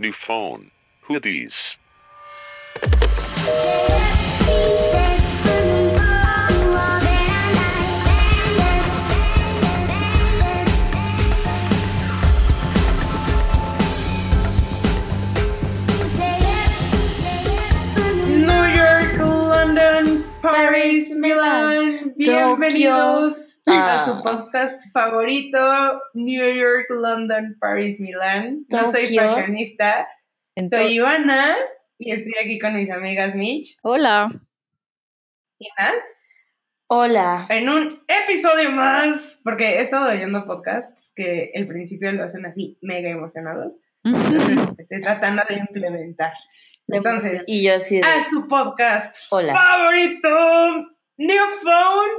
New phone. Who are these? New York, London, Paris, Milán. Bienvenidos a Ah. su podcast favorito, New York, London, Paris, Milán. No soy fashionista, soy Ivana y estoy aquí con mis amigas Mitch Hola. y Nat Hola. en un episodio más, porque he estado oyendo podcasts que el principio lo hacen así mega emocionados. Entonces estoy tratando de implementar. Entonces, Y yo así de. a su podcast Hola. favorito, New Phone,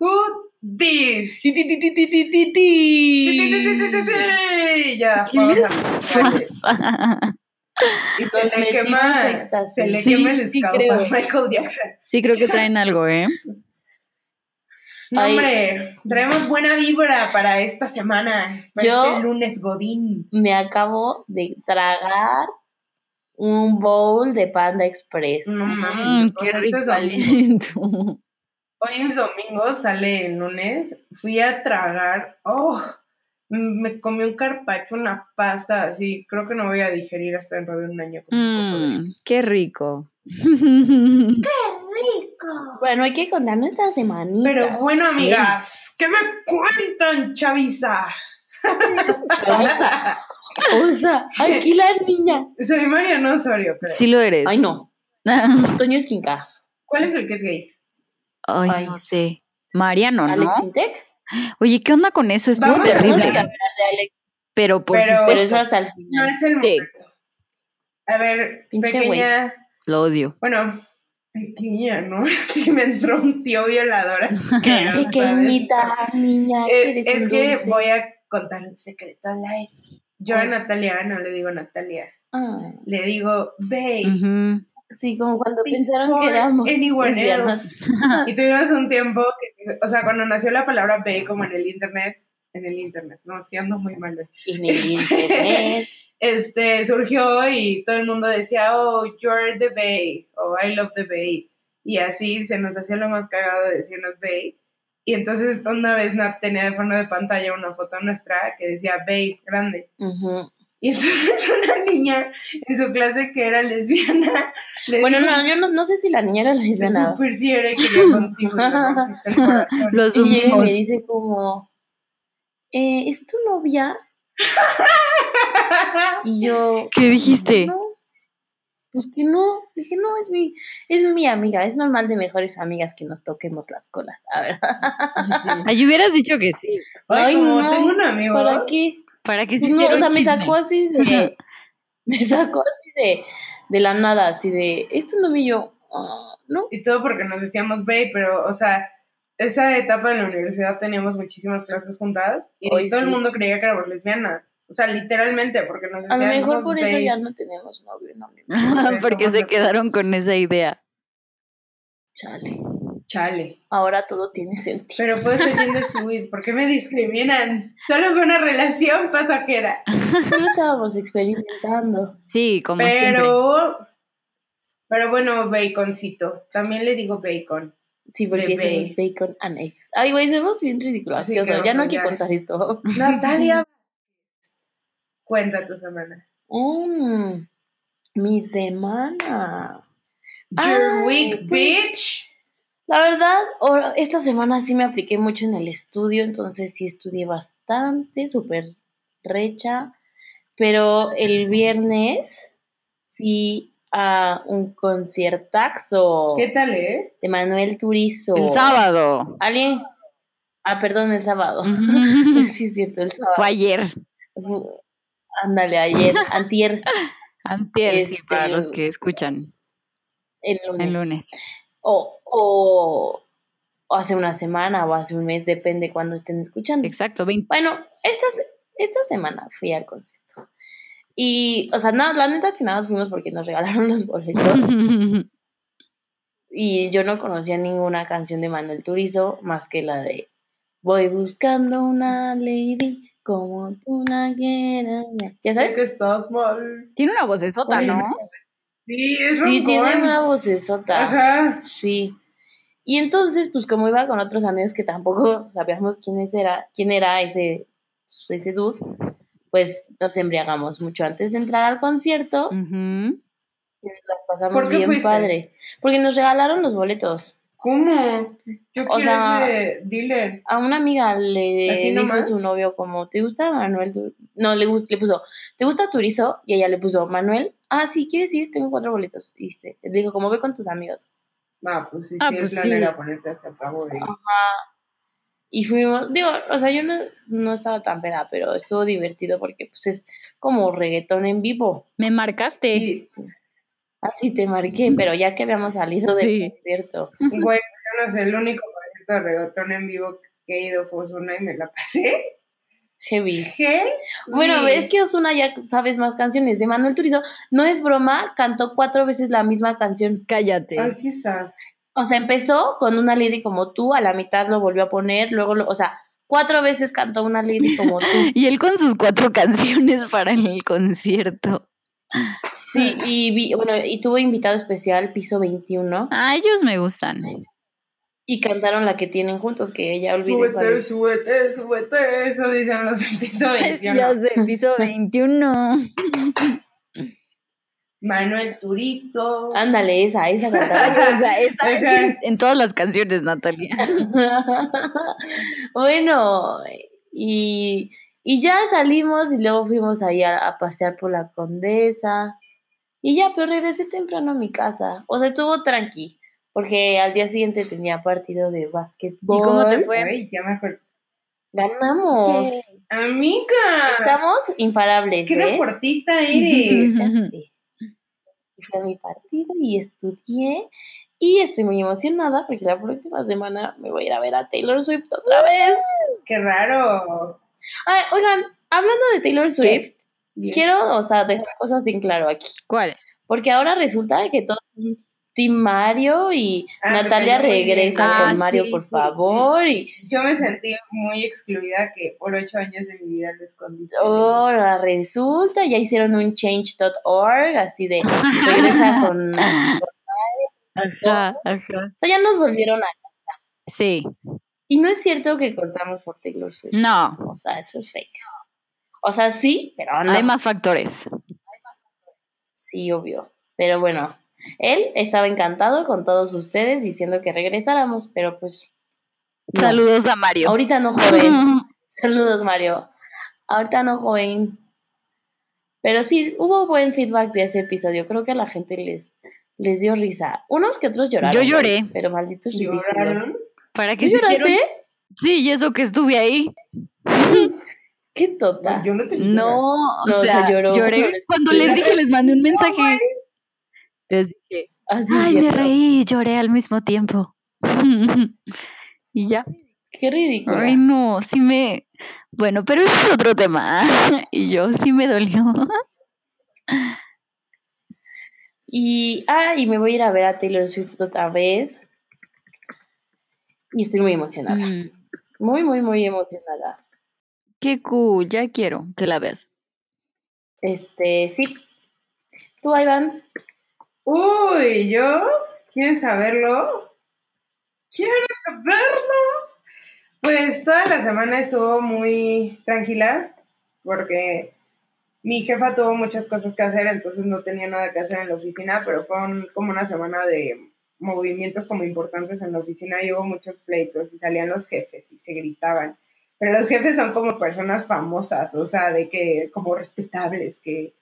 Who This. Ya, ¿Qué vamos les a darle. Y se Nos le quema, se le Sí, quema el sí escalpo creo. a Michael Jackson. Sí, creo que traen algo, ¿eh? No, Ay. hombre, traemos buena vibra para esta semana, para Yo- este lunes Godín. Me acabo de tragar un bowl de Panda Express. No Mm, qué rico Hoy es domingo, sale el lunes. Fui a tragar. ¡Oh! Me comí un carpacho, una pasta así. Creo que no voy a digerir hasta dentro de un año. con un poco de- Mm, qué rico. ¡Rico! Bueno, hay que contar nuestras semanitas. Pero bueno, amigas, ¿qué me cuentan, chaviza? Chaviza. O sea, aquí la niña. Soy Mariano Osorio, pero. Sí lo eres. Ay, no. Toño Esquinca. ¿Cuál es el que es gay? Ay, Ay. no sé. Mariano, ¿no? Alex Intec. Oye, ¿qué onda con eso? Es muy Vamos a- terrible. Vamos a hablar de Alex, Pero por Pero- eso hasta el No final. es el Sí. momento. A ver, Pinche pequeña. lo odio. Bueno, pequeña, ¿no? Si me entró un tío violador asqueroso, ¿sabes? Pequeñita niña, Eh, eres es que dulce. voy a contar un secreto al aire. Yo a. Natalia no le digo Natalia, Ah, le digo Babe. Ujú. Sí, como cuando Before pensaron que éramos lesbianas. Y tuvimos un tiempo que, o sea, cuando nació la palabra Babe como en el internet, en el internet, no, sí ando muy mal. güey. En el internet. Este, surgió y todo el mundo decía, oh, you're the Babe, o I love the Babe. Y así se nos hacía lo más cagado de decirnos Babe. Y entonces una vez Nat tenía de fondo de pantalla una foto nuestra que decía Babe grande. Ujú. Y entonces una niña en su clase que era lesbiana le Bueno, dijo, no, yo no, no sé si la niña era lesbiana. Súper sí era que yo contigo. Los Y llega y me dice como, eh, ¿es tu novia? Y yo, ¿Qué dijiste? no, pues que no. Dije, no, es mi, es mi amiga. Es normal de mejores amigas que nos toquemos las colas. A ver. Ay, hubieras dicho que sí. Ay, Ay, como no, tengo un amigo. ¿Para qué? ¿Para que Pues se no, o sea, me sacó así de. Me sacó así de, de la nada, así de. Esto no vi yo. ah, ¿No? Y todo porque nos decíamos babe, pero, o sea, esa etapa de la universidad teníamos muchísimas clases juntas y todo el mundo creía que éramos lesbianas. O sea, literalmente, porque nos A lo decían. mejor "Somos por eso babe". ya no tenemos novio, no. Porque se quedaron con esa idea. Chale. Chale. Ahora todo tiene sentido. Pero puede ser fluid. ¿Por qué me discriminan? Solo fue una relación pasajera. Solo estábamos experimentando. Sí, como siempre. Pero. Pero bueno, baconcito. También le digo bacon. Sí, porque somos bacon and eggs. Ay, güey, somos bien ridículos. Sí, o sea, qué ya no hay que contar esto. Natalia. Cuenta tu semana. Mm, mi semana. Your Ay, week, pues, bitch. La verdad, esta semana sí me apliqué mucho en el estudio, entonces sí estudié bastante, súper recha. Pero el viernes fui a un conciertazo ¿Qué tal, eh? de Manuel Turizo. El sábado. ¿Alguien? Ah, perdón, el sábado. Sí, es cierto, el sábado. Fue ayer. Ándale, ayer, antier, Antier, sí, Este, para los que escuchan el lunes. el lunes. O, o, o hace una semana o hace un mes, depende cuando estén escuchando. Exacto, 20. Bueno, esta, esta semana fui al concierto. Y, o sea, no, la neta es que nada más fuimos porque nos regalaron los boletos. y yo no conocía ninguna canción de Manuel Turizo más que la de Voy buscando una lady como tú la quieras. ¿Ya Sé sabes? que estás mal. Tiene una vocesota, Oye, ¿no? Sí, es Sí, tiene una vocesota. Ajá. Sí. Y entonces, pues como iba con otros amigos que tampoco sabíamos quién era, quién era ese, pues, ese dude, pues nos embriagamos mucho antes de entrar al concierto Ujú. y nos las pasamos ¿Por qué bien fuiste? padre. Porque nos regalaron los boletos. ¿Cómo? Yo O quiero sea- ese dealer. A una amiga le ¿Así dijo nomás? su novio como, ¿te gusta Manuel? Tu-?" No, le, le puso, ¿te gusta Turizo? Y ella le puso, Manuel, ah, sí, ¿quieres ir? Tengo cuatro boletos. Y se, le dijo, como ve con tus amigos. Ah, pues sí, Ah, sí, pues el plan sí. era ponerte hasta el cabo de... Y fuimos, digo, o sea, yo no, no estaba tan peda, pero estuvo divertido porque pues es como reggaetón en vivo. Me marcaste. Y, Así te marqué, pero ya que habíamos salido del Sí. concierto. güey, yo no sé, el único concierto de reggaetón en vivo que he ido fue una y me la pasé. Heavy. ¿Qué? Bueno, ves que Osuna ya sabes más canciones de Manuel Turizo. No es broma, cantó cuatro veces la misma canción. Cállate. Ay, quizás. O sea, empezó con una lady como tú, a la mitad lo volvió a poner, luego, lo, o sea, cuatro veces cantó una lady como tú. Y él con sus cuatro canciones para el concierto. Sí, y vi, bueno, y tuvo invitado especial, piso 21, Ah, ellos me gustan. Y cantaron la que tienen juntos, que ya olvidé cuál Súbete, es. súbete, súbete. Eso dicen los episodios. Ya sé, piso 21. Manuel Turisto. Ándale, esa, esa cantaron. Ajá. en, en todas las canciones, Natalia. bueno, y, y ya salimos y luego fuimos ahí a, a pasear por la condesa. Y ya, pero regresé temprano a mi casa. O sea, estuvo tranqui, porque al día siguiente tenía partido de básquetbol. ¿Y cómo te fue? Ay, ya me acuerdo. Ganamos. Amiga. Estamos imparables, ¿Qué ¿eh? deportista eres? Fue mi partido y estudié. Y estoy muy emocionada porque la próxima semana me voy a ir a ver a Taylor Swift otra vez. Qué raro. Ay, oigan, hablando de Taylor Swift, quiero, o sea, dejar cosas en claro aquí. ¿Cuáles? Porque ahora resulta que todo Team Mario y Ah, Natalia regresa Ah, con Mario, sí. por favor. Y Yo me sentí muy excluida que por ocho años de mi vida lo escondí. ahora resulta, ya hicieron un change.org, así de regresa con. O Ajá, ajá. sea, ya nos volvieron a. Sí. Y no es cierto que cortamos por Taylor Swift. No. O sea, eso es fake. O sea, sí, pero no. Hay más factores. Sí, obvio. Pero bueno, él estaba encantado con todos ustedes diciendo que regresáramos, pero pues. no. Saludos a Mario. Ahorita no, joven. Saludos, Mario. Ahorita no, joven. Pero sí, hubo buen feedback de ese episodio. Creo que a la gente les, les dio risa. Unos que otros lloraron. Yo lloré. Pero malditos ridículos. ¿Lloraron? ¿Para ¿Tú qué hicieron? lloraste? Sí, y eso que estuve ahí. Qué tota. Yo no te No, o No, o sea, sea, lloró. lloré cuando les dije, les mandé un mensaje. Les dije, ay, me reí y lloré al mismo tiempo. y ya. Qué ridículo. Ay, no, sí me. Bueno, pero ese es otro tema. y yo sí me dolió. Y, ah, y me voy a ir a ver a Taylor Swift otra vez. Y estoy muy emocionada. Mm, Muy, muy, muy emocionada. Qué cool, ya quiero que la veas. Este, sí. ¿Tú, Iván? Uy, ¿yo? ¿Quieren saberlo? ¿Quieren saberlo? Pues toda la semana estuvo muy tranquila porque mi jefa tuvo muchas cosas que hacer, entonces no tenía nada que hacer en la oficina, pero fue como una semana de movimientos como importantes en la oficina y hubo muchos pleitos y salían los jefes y se gritaban. Pero los jefes son como personas famosas, o sea, de que como respetables, que,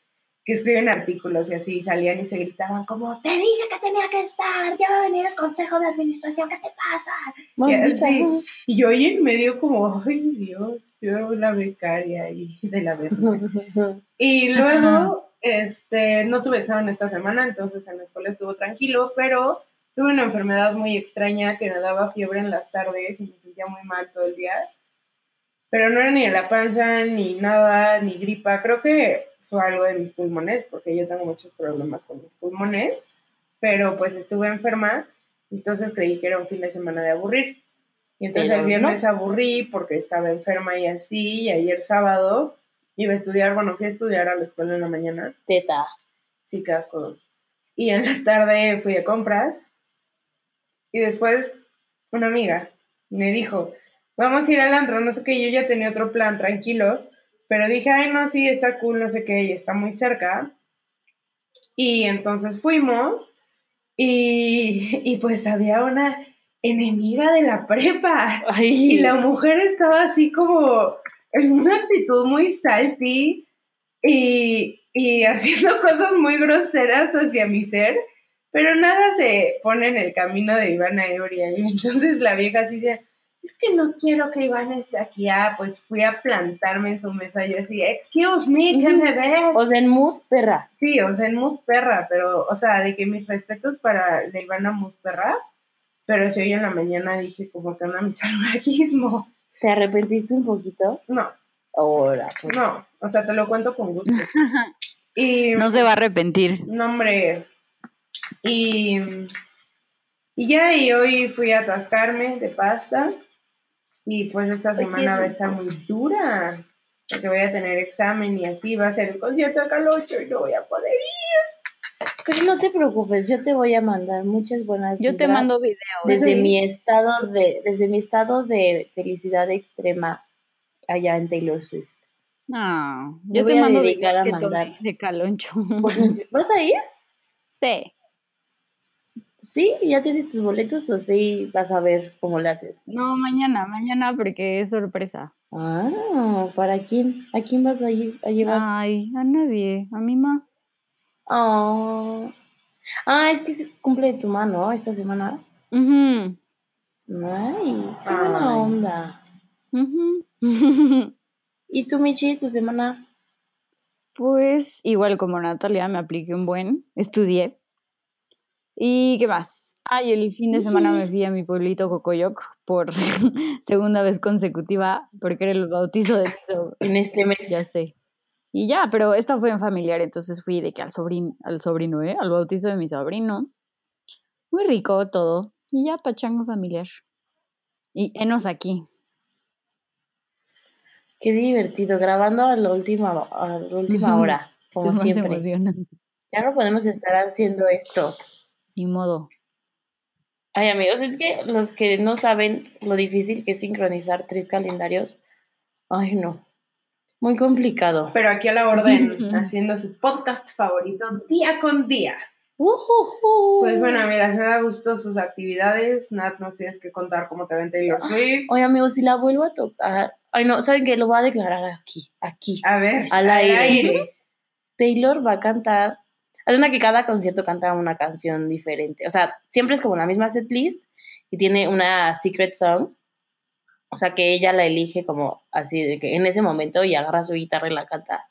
que escriben artículos y así salían y se gritaban como, te dije que tenía que estar, ya va a venir el consejo de administración, ¿qué te pasa? Maldita. sí. Y yo ahí en medio como, ay Dios, yo la becaria y de la verdad. Y luego, este, no tuve examen esta semana, entonces en la escuela estuvo tranquilo, pero tuve una enfermedad muy extraña que me daba fiebre en las tardes y me sentía muy mal todo el día. Pero no era ni de la panza, ni nada, ni gripa. Creo que algo de mis pulmones, porque yo tengo muchos problemas con mis pulmones. Pero pues estuve enferma, entonces creí que era un fin de semana de aburrir. Y entonces Pero el viernes no. aburrí porque estaba enferma y así, y ayer sábado iba a estudiar, bueno, fui a estudiar a la escuela en la mañana, Teta. sí, qué asco. Y en la tarde fui de compras, y después una amiga me dijo, vamos a ir al antro, no sé qué, yo ya tenía otro plan, tranquilo, pero dije, ay, no, sí, está cool, no sé qué, y está muy cerca. Y entonces fuimos, y, y pues había una enemiga de la prepa. Ay, Y la mujer estaba así como en una actitud muy salty y, y haciendo cosas muy groseras hacia mi ser, pero nada se pone en el camino de Ivana Euria. Y entonces la vieja así de, es que no quiero que Ivana esté aquí. Ah, pues fui a plantarme en su mesa y así, excuse me, ¿qué me ves? O sea, en mood, perra. Sí, o sea, en Mood Perra, pero, o sea, de que mis respetos para la Ivana Mood Perra, pero si hoy en la mañana dije como que anda mi salvajismo. ¿Te arrepentiste un poquito? No, Ahora, pues. no, o sea, te lo cuento con gusto. Y, No se va a arrepentir. no, hombre, y, y ya, y hoy fui a atascarme de pasta, y pues esta semana va a estar muy dura, porque voy a tener examen y así va a ser el concierto de Calocho y no voy a poder ir. Pero no te preocupes, yo te voy a mandar muchas buenas Yo te mando videos. desde Sí. mi estado de desde mi estado de felicidad extrema allá en Taylor Swift. Ah, Me yo voy te a mando dedicar videos a que tomé mandar. de caloncho. Pues, ¿Vas a ir? Sí. ¿Sí? ¿Ya tienes tus boletos o sí vas a ver cómo lo haces? No, mañana, mañana porque es sorpresa. Ah, ¿para quién? ¿A quién vas a ir a llevar? Ay, a nadie, a mi ma. Ah, ah, es que se cumple tu mano esta semana. Ujú, Ay, qué buena Ay. onda. ujú. ¿Y tú, Michi, tu semana? Pues igual como Natalia me apliqué un buen, estudié. ¿Y qué más? Ay, el fin de semana me fui a mi pueblito Cocoyoc por segunda vez consecutiva porque era el bautizo de mi sobrino. En este mes. Ya sé. Y ya, pero esta fue en familiar, entonces fui de que al sobrino, al sobrino, ¿eh? Al bautizo de mi sobrino. Muy rico todo. Y ya, pachango familiar. Y enos aquí. Qué divertido, grabando a la última, a la última hora, como es más siempre. emocionante. Ya no podemos estar haciendo esto. Ni modo. Ay, amigos, es que los que no saben lo difícil que es sincronizar tres calendarios, ay, no. Muy complicado. Pero aquí a la orden, haciendo su podcast favorito día con día. Ujujú. Pues bueno, amigas, me da gusto sus actividades. Nat, nos tienes que contar cómo te ven Taylor Swift. Oye, amigos, si la vuelvo a tocar. Ay, no, ¿saben qué? Lo voy a declarar aquí, aquí. A ver, Al aire. Taylor va a cantar. Una que cada concierto canta una canción diferente. O sea, siempre es como la misma setlist y tiene una secret song. O sea, que ella la elige como así, de que en ese momento y agarra su guitarra y la canta.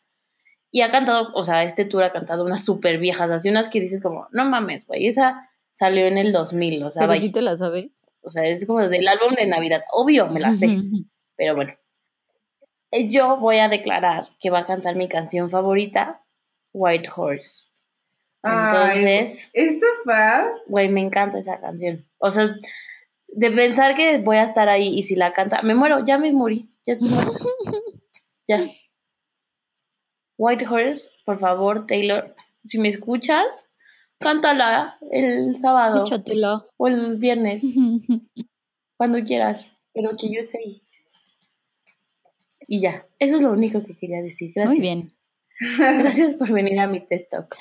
Y ha cantado, o sea, este tour ha cantado unas súper viejas, así unas que dices como, no mames, güey, esa salió en el 2000, o sea, Pero sí te la sabes. o sea, es como del álbum de Navidad. Obvio, me la sé. Pero bueno, Eh, yo voy a declarar que va a cantar mi canción favorita, White Horse. Entonces, ¿Esto fab? güey, me encanta esa canción. O sea, de pensar que voy a estar ahí y si la canta, me muero, ya me morí, ya estoy muerta. ya. White Horse, por favor, Taylor, si me escuchas, cántala el sábado Échatela. o el viernes, cuando quieras, pero que yo esté ahí. Y ya, eso es lo único que quería decir. Gracias. Muy bien. Gracias por venir a mi TED Talk.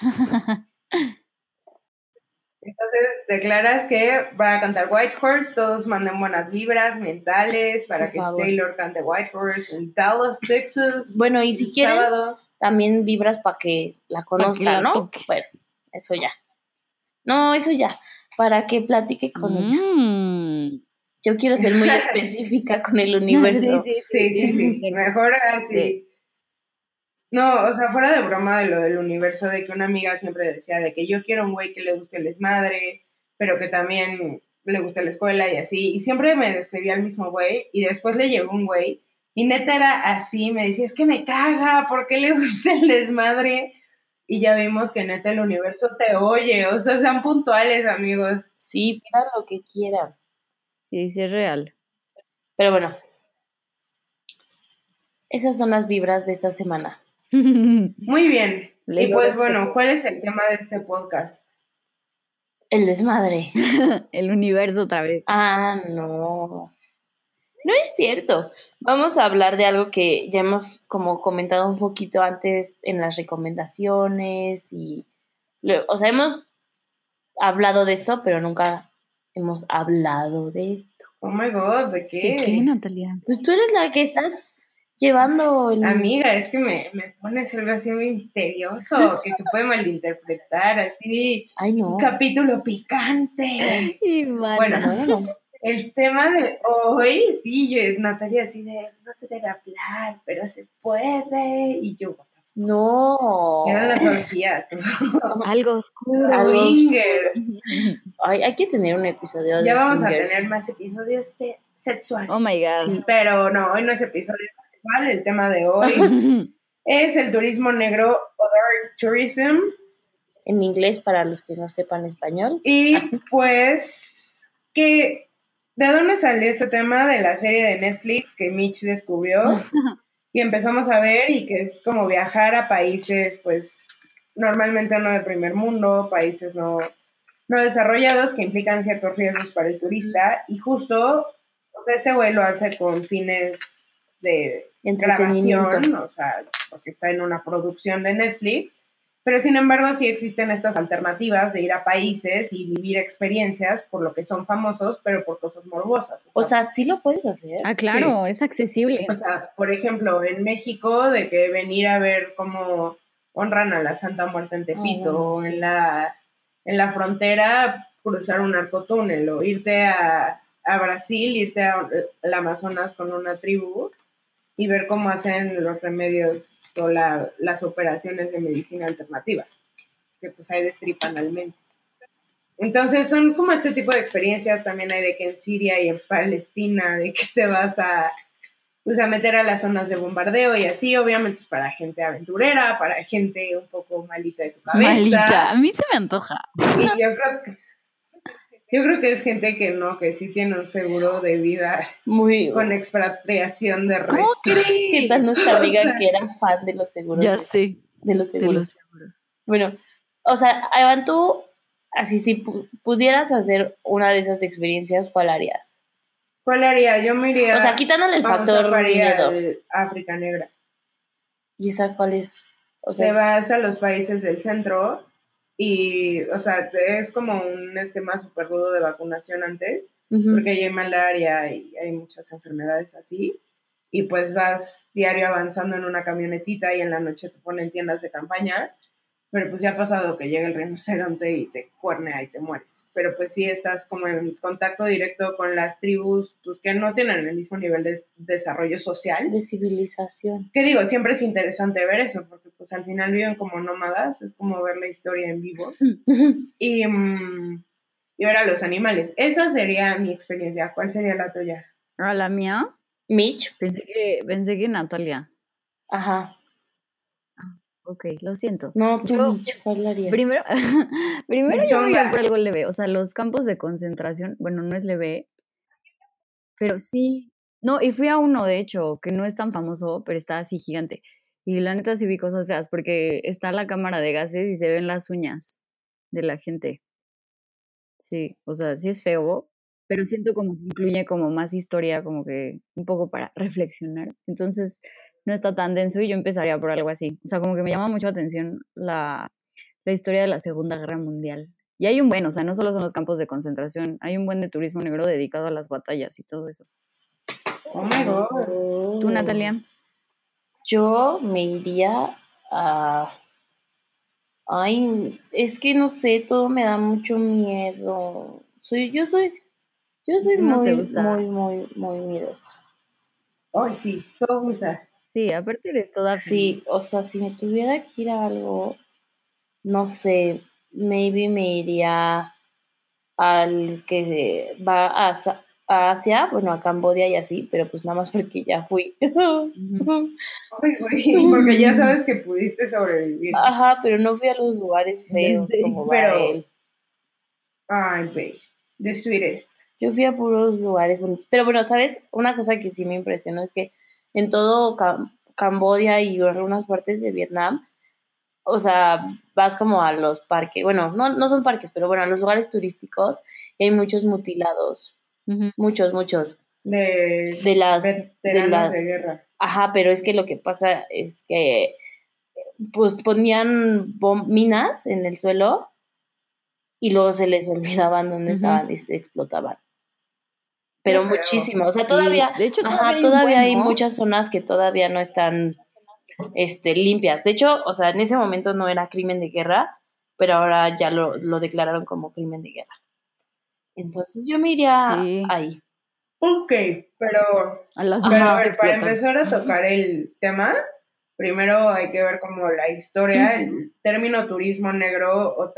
Entonces declaras que va a cantar White Horse, todos manden buenas vibras mentales para Por que favor. Taylor cante White Horse en Dallas, Texas. Bueno, y si quieren, sábado. también vibras para que la conozcan, la ¿no? toques. Bueno, eso ya. No, eso ya. Para que platique con ella. Mm. Yo quiero ser muy específica con el universo. Sí, sí, sí. Mejor así. No, o sea, fuera de broma de lo del universo, de que una amiga siempre decía de que yo quiero un güey que le guste el desmadre, pero que también le guste la escuela y así. Y siempre me describía al mismo güey, y después le llegó un güey, y neta era así, me decía, es que me caga, ¿por qué le gusta el desmadre? Y ya vimos que neta el universo te oye, o sea, sean puntuales, amigos. Sí, pidan lo que quieran. Sí, sí es real. Pero bueno, esas son las vibras de esta semana. Muy bien. Y pues bueno, ¿cuál es el tema de este podcast? El desmadre. El universo otra vez. Ah, no. No es cierto. Vamos a hablar de algo que ya hemos como comentado un poquito antes en las recomendaciones y, o sea, hemos hablado de esto, pero nunca hemos hablado de esto. Oh my god, ¿de qué? ¿De qué, Natalia? Pues tú eres la que estás llevando el... Amiga, es que me, me pones algo así muy misterioso, que se puede malinterpretar, así. Ay, no. Un capítulo picante. Y Bueno, No, no, no. El tema de hoy, sí, yo, Natalia, así de, no se debe hablar, pero se puede. Y yo, No. eran las orgías. Algo oscuro. Swinger. Ay, hay que tener un episodio de Ya vamos a tener más episodios de sexual. Oh my god. Sí. Pero no, hoy no es episodio El tema de hoy es el turismo negro o dark tourism. En inglés para los que no sepan español. Y pues, que ¿de dónde salió este tema de la serie de Netflix que Mitch descubrió? y empezamos a ver y que es como viajar a países, pues, normalmente no de primer mundo, países no, no desarrollados que implican ciertos riesgos para el turista. Y justo, o sea, este güey lo hace con fines de. Grabación, o sea, porque está en una producción de Netflix, pero sin embargo sí existen estas alternativas de ir a países y vivir experiencias por lo que son famosos, pero por cosas morbosas. O sea, sí lo puedes hacer. Ah, claro, es accesible. o sea, por ejemplo, en México, de que venir a ver cómo honran a la Santa Muerte en Tepito, Oh, o en la, en la frontera cruzar un narcotúnel, o irte a, a Brasil, irte a- al Amazonas con una tribu y ver cómo hacen los remedios o la- las operaciones de medicina alternativa, que pues ahí destripan al mente. Entonces son como este tipo de experiencias, también hay de que en Siria y en Palestina, de que te vas a, pues, a meter a las zonas de bombardeo y así, obviamente es para gente aventurera, para gente un poco malita de su cabeza. Malita. A mí se me antoja. Y yo creo que yo creo que es gente que no, que sí tiene un seguro de vida Muy. con expatriación de ¿Cómo restos. crees? ¿Qué tal nuestra O amiga sea- que era fan de los seguros? Ya sé. De los De seguros. los seguros. Bueno, o sea, Iván, tú, así si pu- pudieras hacer una de esas experiencias, ¿cuál harías? ¿Cuál haría? Yo me iría O sea, quitándole el factor miedo. África Negra. ¿Y esa cuál es? O te vas a los países del centro y, o sea, es como un esquema súper rudo de vacunación antes, ujú. porque ahí hay malaria y hay muchas enfermedades así. Y pues vas diario avanzando en una camionetita y en la noche te ponen tiendas de campaña. Pero pues ya ha pasado que llega el rinoceronte y te cuernea y te mueres. Pero pues sí estás como en contacto directo con las tribus pues que no tienen el mismo nivel de desarrollo social. de civilización. Que digo, siempre es interesante ver eso, porque pues al final viven como nómadas, es como ver la historia en vivo y, mm, y ver a los animales. Esa sería mi experiencia. ¿Cuál sería la tuya? ¿A la mía? Mitch, Pensé que, pensé que Natalia. ajá. Ok, lo siento. No, tú, Yo- ¿cuál harías? Primero, primero yo Chonga. por algo leve. O sea, los campos de concentración, bueno, no es leve, pero sí. No, y fui a uno, de hecho, que no es tan famoso, pero está así gigante. Y la neta sí vi cosas feas, porque está la cámara de gases y se ven las uñas de la gente. Sí, o sea, sí es feo, pero siento como que incluye como más historia, como que un poco para reflexionar. Entonces, no está tan denso y yo empezaría por algo así. O sea, como que me llama mucho la atención la, la historia de la Segunda Guerra Mundial. Y hay un buen, o sea, no solo son los campos de concentración, hay un buen de turismo negro dedicado a las batallas y todo eso. Oh my god. ¿Tú, Natalia? Yo me iría a... Ay, es que no sé, todo me da mucho miedo. Soy, yo soy, yo soy No muy, gusta. muy, muy, muy miedosa. Ay, sí, todo usa. Sí, aparte eres toda Sí, o sea, si me tuviera que ir a algo, no sé, maybe me iría al que se va a, a Asia, bueno, a Cambodia y así, pero pues nada más porque ya fui. Ay, güey, porque ya sabes que pudiste sobrevivir. Ajá, pero no fui a los lugares feos Sí, como pero-. Ay, babe, the sweetest. Yo fui a puros lugares bonitos. Pero bueno, ¿sabes? Una cosa que sí me impresionó es que en todo Cam- Camboya y algunas partes de Vietnam, o sea, vas como a los parques, bueno, no, no son parques, pero bueno, a los lugares turísticos y hay muchos mutilados, muchos, muchos. De, De las- veteranos de las- de guerra. Ajá, pero es que lo que pasa es que pues ponían minas en el suelo y luego se les olvidaban dónde estaban y se explotaban. Pero muchísimo, o sea, Sí, todavía, de hecho, ajá, todavía hay todavía buen, hay ¿no? muchas zonas que todavía no están este, limpias. De hecho, o sea, en ese momento no era crimen de guerra, pero ahora ya lo, lo declararon como crimen de guerra. Entonces yo me iría Sí. ahí. Ok, pero, A las pero a minas ver, para empezar a tocar el tema, primero hay que ver como la historia, el término turismo negro o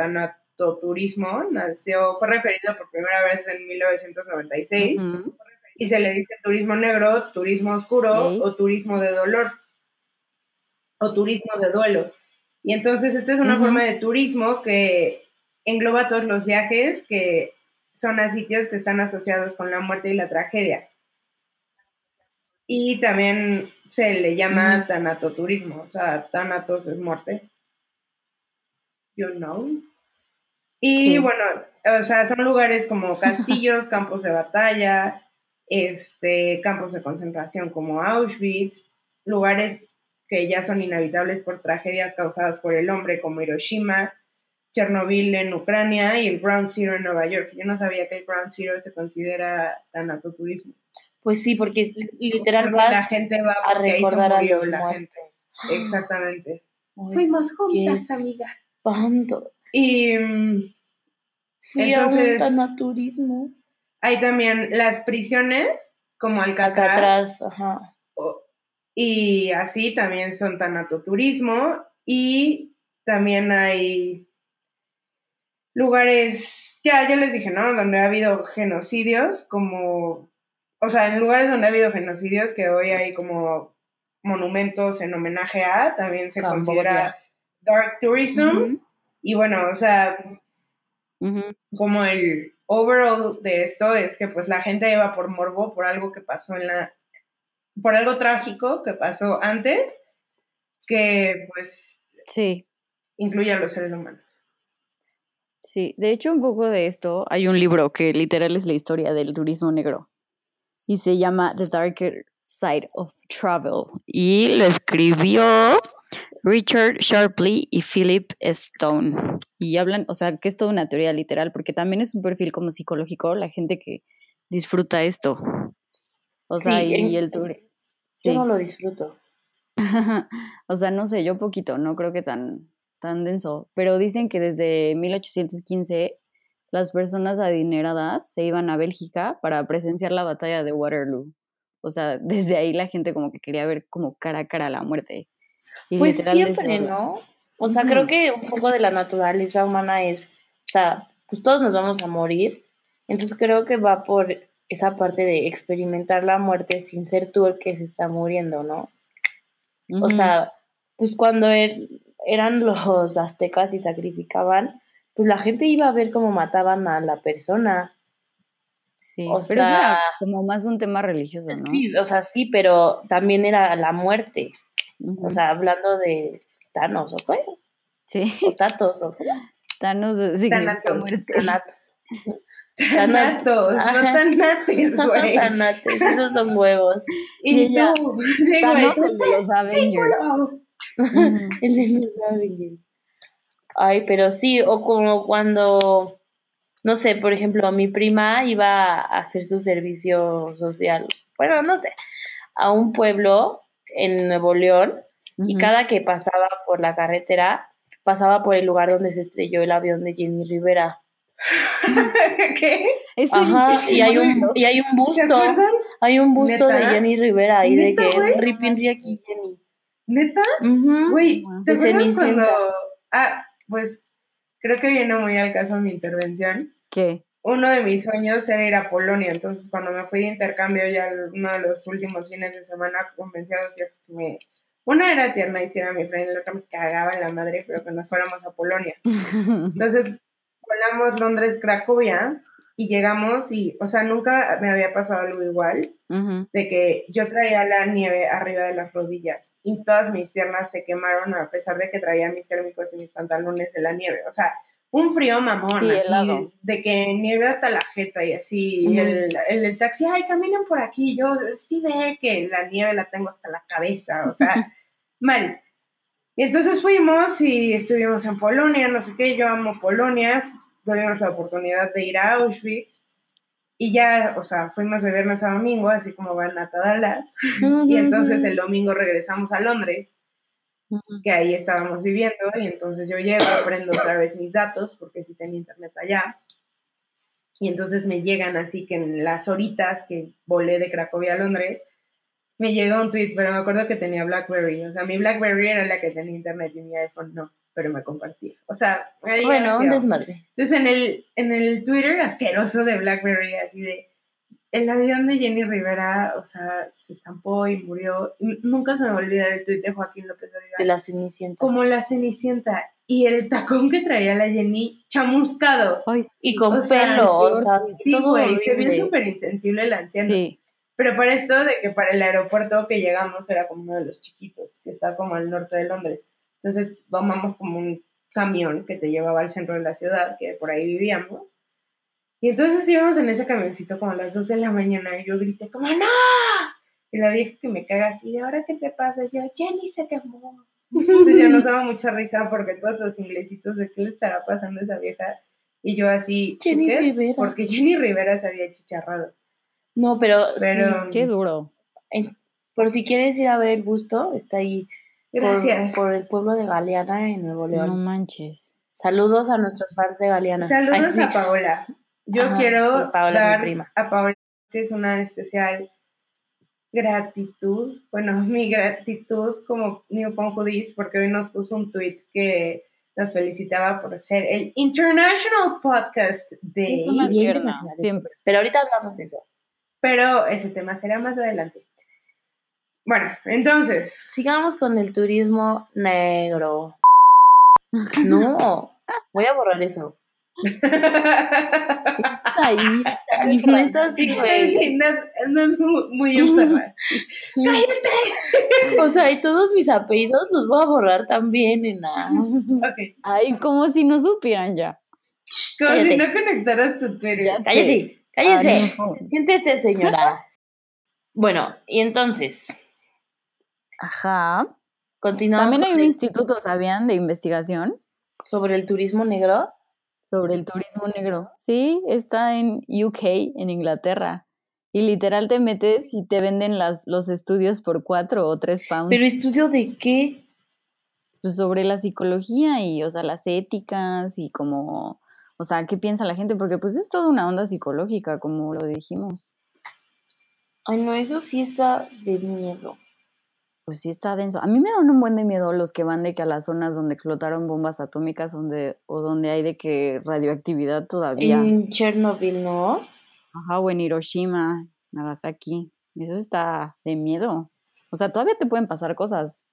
tanatoturismo nació, fue referido por primera vez en 1996 Ujú. y se le dice turismo negro, turismo oscuro o turismo de dolor o turismo de duelo. Y entonces esta es una forma de turismo que engloba todos los viajes que son a sitios que están asociados con la muerte y la tragedia. Y también se le llama Ujú. tanatoturismo, o sea, tanatos es muerte. You know. Y Sí. bueno, o sea, son lugares como castillos, campos de batalla, este, campos de concentración como Auschwitz, lugares que ya son inhabitables por tragedias causadas por el hombre como Hiroshima, Chernobyl en Ucrania y el Ground Zero en Nueva York. Yo no sabía que el Ground Zero se considera tanatoturismo. Pues sí, porque li- literal vas la gente va a porque ahí se recordar a murió los la muertos. gente. Exactamente. Ay, Fuimos juntas, amiga. espanto. Y Fui a Entonces- un tanaturismo. hay también las prisiones, como Alcatraz, Acá atrás, ajá. y así también son tanatoturismo. Y también hay lugares, ya, ya les dije, ¿no? Donde ha habido genocidios, como, o sea, en lugares donde ha habido genocidios, que hoy hay como monumentos en homenaje a, también se considera dark tourism. Y bueno, o sea, Como el overall de esto es que pues la gente iba por morbo, por algo que pasó en la, por algo trágico que pasó antes, que pues Sí, incluye a los seres humanos. sí. De hecho, un poco de esto, hay un libro que literal es la historia del turismo negro y se llama The Darker Side of Travel y lo escribió Richard Sharpley y Philip Stone. Y hablan, o sea, que es toda una teoría literal, porque también es un perfil como psicológico, la gente que disfruta esto. O sea, Sí, y el turismo. Yo no lo disfruto. o sea, no sé, yo poquito, no creo que tan, tan denso, pero dicen que desde 1815 las personas adineradas se iban a Bélgica para presenciar la batalla de Waterloo. O sea, desde ahí la gente como que quería ver como cara a cara la muerte. Pues siempre, ¿no? O sea, creo que un poco de la naturaleza humana es, o sea, pues todos nos vamos a morir. Entonces creo que va por esa parte de experimentar la muerte sin ser tú el que se está muriendo, ¿no? O sea, pues cuando er- eran los aztecas y sacrificaban, pues la gente iba a ver cómo mataban a la persona. sí, o pero eso era sea, como más un tema religioso, ¿no? Sí, o sea, sí, pero también era la muerte. Ujú. O sea, hablando de Thanos, ¿o qué? sí, O Tatos, ¿o qué? Thanos significa Tanatos. Tanatos. Tanatos, no tanates, güey. son tanates, esos son huevos. Y Y ella- tú, sí, güey. Thanos, el de los Avengers. El de los Avengers. Ay, pero sí, o como cuando, no sé, por ejemplo, mi prima iba a hacer su servicio social, bueno, no sé, a un pueblo en Nuevo León y cada que pasaba por la carretera, pasaba por el lugar donde se estrelló el avión de Jenny Rivera. ¿Qué? Ajá, y hay un, y hay un ¿Se busto, hay un busto de. Jenny Rivera ahí de ¿Neta, que güey? Ripin aquí Jenny. ¿Neta? Güey, Wow. ¿te De acuerdas Cenicienta. cuando... Ah, pues creo que viene muy al caso mi intervención. ¿Qué? Uno de mis sueños era ir a Polonia, entonces cuando me fui de intercambio ya uno de los últimos fines de semana convencí a dos viejos que me... Una era tierna y era mi friend, la otra me cagaba en la madre, pero que nos fuéramos a Polonia. Entonces volamos Londres-Cracovia y llegamos y, o sea, nunca me había pasado algo igual, de que yo traía la nieve arriba de las rodillas y todas mis piernas se quemaron a pesar de que traía mis térmicos y mis pantalones de la nieve. O sea, un frío mamón, Sí, así, de que nieve hasta la jeta y así. el, el, del taxi, ay, caminen por aquí. Yo sí ve que la nieve la tengo hasta la cabeza, o sea, mal. Y entonces fuimos y estuvimos en Polonia, no sé qué, yo amo Polonia, tuvimos la oportunidad de ir a Auschwitz y ya, o sea, fuimos de viernes a domingo, así como van a Dallas, y entonces el domingo regresamos a Londres, Que ahí estábamos viviendo, y entonces yo llego, prendo otra vez mis datos, porque sí tenía internet allá, y entonces me llegan así que en las horitas que volé de Cracovia a Londres, me llega un tweet, pero me acuerdo que tenía BlackBerry, o sea, mi BlackBerry era la que tenía internet y mi iPhone no, pero me compartía. O sea, ahí Bueno, un desmadre. entonces en el, en el Twitter asqueroso de BlackBerry, así de el avión de Jenny Rivera, o sea, se estampó y murió. Nunca se me va a olvidar el tweet de Joaquín López De la Cenicienta. Como la cenicienta y el tacón que traía la Jenny chamuscado. Ay, sí. Y con O sea, pelo, o sea, Sí, güey, se horrible. súper insensible la anciana. Sí. Pero para esto de que para el aeropuerto que llegamos era como uno de los chiquitos, que está como al norte de Londres. Entonces tomamos como un camión que te llevaba al centro de la ciudad, que por ahí vivíamos. Y entonces íbamos en ese camioncito como a las 2 de la mañana y yo grité como ¡No! Y la vieja que me caga así, ¿de ahora qué te pasa? Y yo, Jenny se quemó. Entonces ya nos daba mucha risa porque todos los inglesitos de qué le estará pasando a esa vieja. Y yo así, Jenny ¿qué? Rivera. Porque Jenny Rivera se había chicharrado. No, pero, Pero, Qué duro. en- por si quieres ir a ver Busto, está ahí por- gracias. Por, el pueblo de Galeana en Nuevo León. No manches. Saludos a nuestros fans de Galeana. Saludos Ay, sí. a Paola. Yo Ajá, quiero sí, Paola dar prima. a Paola, que es una especial gratitud, bueno, mi gratitud como Newpon Hoodies, porque hoy nos puso un tweet que nos felicitaba por ser el International Podcast Day, Es una internacional. siempre. Pero ahorita hablamos de eso. pero ese tema será más adelante. Bueno, entonces, Sigamos con el turismo negro. No, voy a borrar eso. Está ahí. Neta, sí, güey. No, es muy, enferma. O sea, y todos mis apellidos los voy a borrar también, nena. Ok, Ay, como si no supieran ya. como Cállate. si no conectaras tu Twitter. Ya. Cállate, Ah, cállese. no. Siéntese, señora. Bueno, y entonces, Ajá. continuamos También hay un instituto, ¿sabían? De investigación sobre el turismo negro. Sobre el turismo negro. Sí, está en UK, en Inglaterra. Y literal te metes y te venden las, los estudios por cuatro o tres pounds. ¿Pero estudio de qué? pues, sobre la psicología y, o sea, las éticas y como, o sea, qué piensa la gente, porque pues es toda una onda psicológica, como lo dijimos. Ay, no, eso sí está de miedo. Pues sí está denso. A mí me dan un buen de miedo los que van de que a las zonas donde explotaron bombas atómicas donde, o donde hay de que radioactividad todavía. En Chernobyl, ¿no? Ajá, o en Hiroshima, Nagasaki. Eso está de miedo. O sea, todavía te pueden pasar cosas.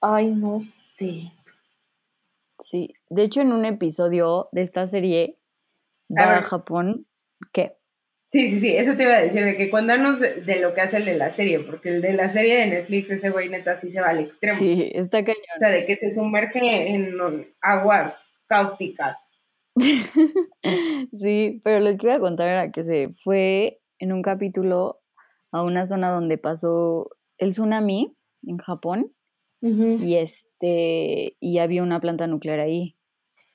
Ay, no sé. Sí. De hecho, en un episodio de esta serie va a. Japón. ¿Qué? Sí, sí, sí, eso te iba a decir, de que cuéntanos de, de lo que hace el de la serie, porque el de la serie de Netflix, ese güey neta sí se va al extremo. Sí, está cañón. O sea, de que se sumerge en aguas cáusticas. Sí, pero lo que iba a contar era que se fue en un capítulo a una zona donde pasó el tsunami en Japón y este y había una planta nuclear ahí.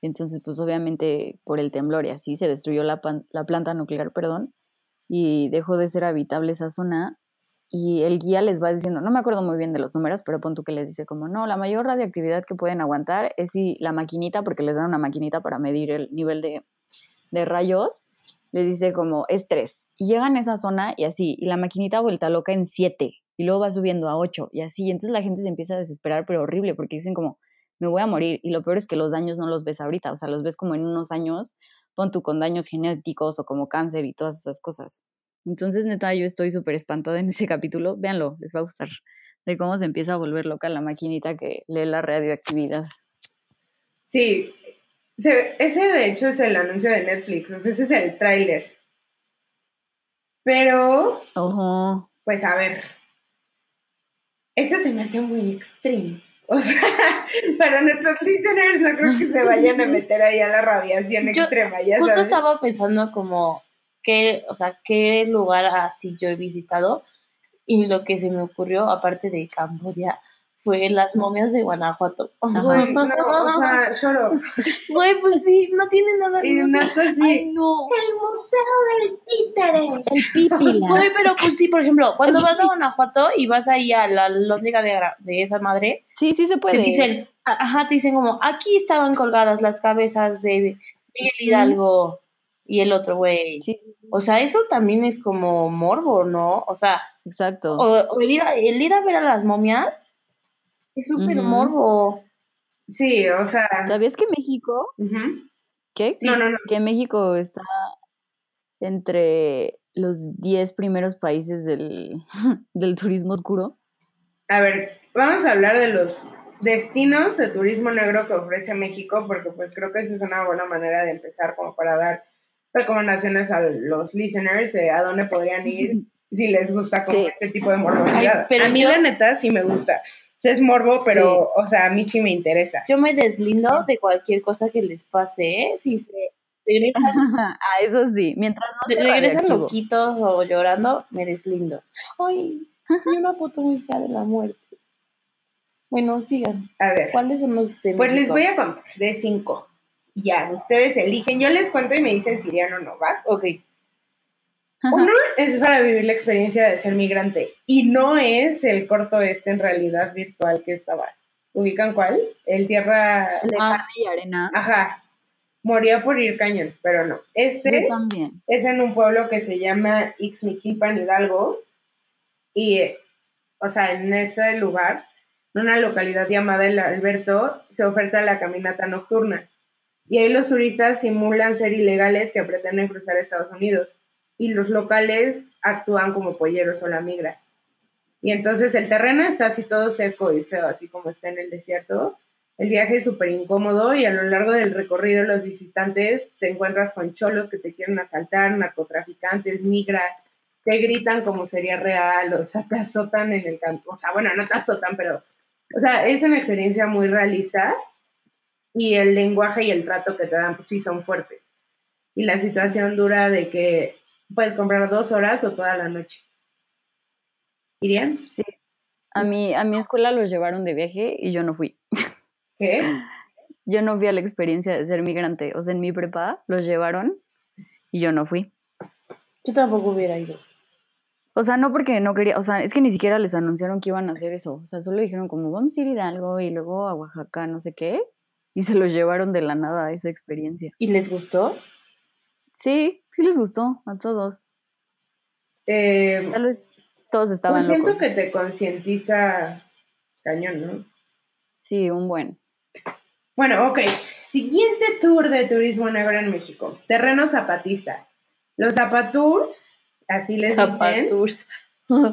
Entonces, pues obviamente por el temblor y así se destruyó la, la planta nuclear, perdón, y dejó de ser habitable esa zona. Y el guía les va diciendo, no me acuerdo muy bien de los números, pero pon tú que les dice como, no, la mayor radioactividad que pueden aguantar es si la maquinita, porque les dan una maquinita para medir el nivel de, de rayos, les dice como, es 3. Y llegan a esa zona y así, y la maquinita vuelta loca en 7, y luego va subiendo a 8, y así, y entonces la gente se empieza a desesperar, pero horrible, porque dicen como, me voy a morir, y lo peor es que los daños no los ves ahorita, o sea, los ves como en unos años, pon tú con daños genéticos o como cáncer y todas esas cosas. Entonces, neta, yo estoy súper espantada en ese capítulo, véanlo, les va a gustar, de cómo se empieza a volver loca la maquinita que lee la radioactividad. Sí, Se- ese de hecho es el anuncio de Netflix, o sea, ese es el tráiler. Pero, pues a ver, eso se me hace muy extremo. O sea, para nuestros listeners no creo que se vayan a meter ahí a la radiación Yo extrema, ya Justo sabes. estaba pensando como qué, o sea, qué lugar así yo he visitado y lo que se me ocurrió, aparte de Camboya, fue las momias de Guanajuato. Güey, no, o sea, lloro. Güey, pues sí, no tiene nada Y no- así, Ay, no. el museo del títere. El pipila. Güey, pero pues sí, por ejemplo, cuando vas a Guanajuato y vas ahí a la lóndiga de, de esa madre, Sí, sí se te puede. dicen, a- ajá, te dicen como, aquí estaban colgadas las cabezas de Miguel Hidalgo y el otro güey. Sí, sí, sí. O sea, eso también es como morbo, ¿no? O sea, Exacto. o, o el, ir a, el ir a ver a las momias es súper morbo. Sí, o sea. ¿Sabías que México, ujú. qué? No, no, no. Que México está entre los 10 primeros países del, del turismo oscuro. A ver, vamos a hablar de los destinos de turismo negro que ofrece México, porque pues creo que esa es una buena manera de empezar como para dar recomendaciones a los listeners de a dónde podrían ir si les gusta como Sí. este tipo de morbosidad. Ay, pero a mí yo- la neta sí me gusta. Es morbo, pero, o sea, a mí sí me interesa. Yo me deslindo de cualquier cosa que les pase, ¿eh? Si se regresan, ah, eso sí. Mientras no regresan loquitos o llorando, me deslindo. Ay, hay una foto muy fea de la muerte. Bueno, sigan. A ver, ¿Cuáles son los de pues les voy a contar de cinco. Ya, ustedes eligen. Yo les cuento y me dicen si irían o no, ¿va? Ok. Uno es para vivir la experiencia de ser migrante y no es el corto este en realidad virtual que estaba. ¿Ubican cuál? El tierra... El de Ah. carne y arena. Ajá. Moría por ir cañón, pero no. Este también. es en un pueblo que se llama Ixmiquilpan Hidalgo y, eh, o sea, en ese lugar, en una localidad llamada El Alberto, se oferta la caminata nocturna. Y ahí los turistas simulan ser ilegales que pretenden cruzar Estados Unidos. Y los locales actúan como polleros o la migra. Y entonces el terreno está así todo seco y feo, así como está en el desierto. El viaje es súper incómodo y a lo largo del recorrido los visitantes te encuentras con cholos que te quieren asaltar, narcotraficantes, migra, te gritan como sería real, o sea, te azotan en el campo. O sea, bueno, no te azotan, pero, o sea, es una experiencia muy realista y el lenguaje y el trato que te dan, pues sí son fuertes. Y la situación dura de que puedes comprar dos horas o toda la noche. ¿Irían? Sí. A mi, a mi escuela los llevaron de viaje y yo no fui. ¿Qué? Yo no fui a la experiencia de ser migrante. O sea, en mi prepa los llevaron y yo no fui. Yo tampoco hubiera ido. O sea, no porque no quería, o sea, es que ni siquiera les anunciaron que iban a hacer eso. O sea, solo dijeron como vamos a ir a Hidalgo y luego a Oaxaca, no sé qué. Y se los llevaron de la nada a esa experiencia. ¿Y les gustó? Sí, sí les gustó a todos. Eh, Tal vez todos pues estaban siento locos. que te concientiza cañón, ¿no? Sí, un buen. Bueno, ok. Siguiente tour de turismo negro en México. Terreno zapatista. Los zapatours, así les dicen, Zapatours.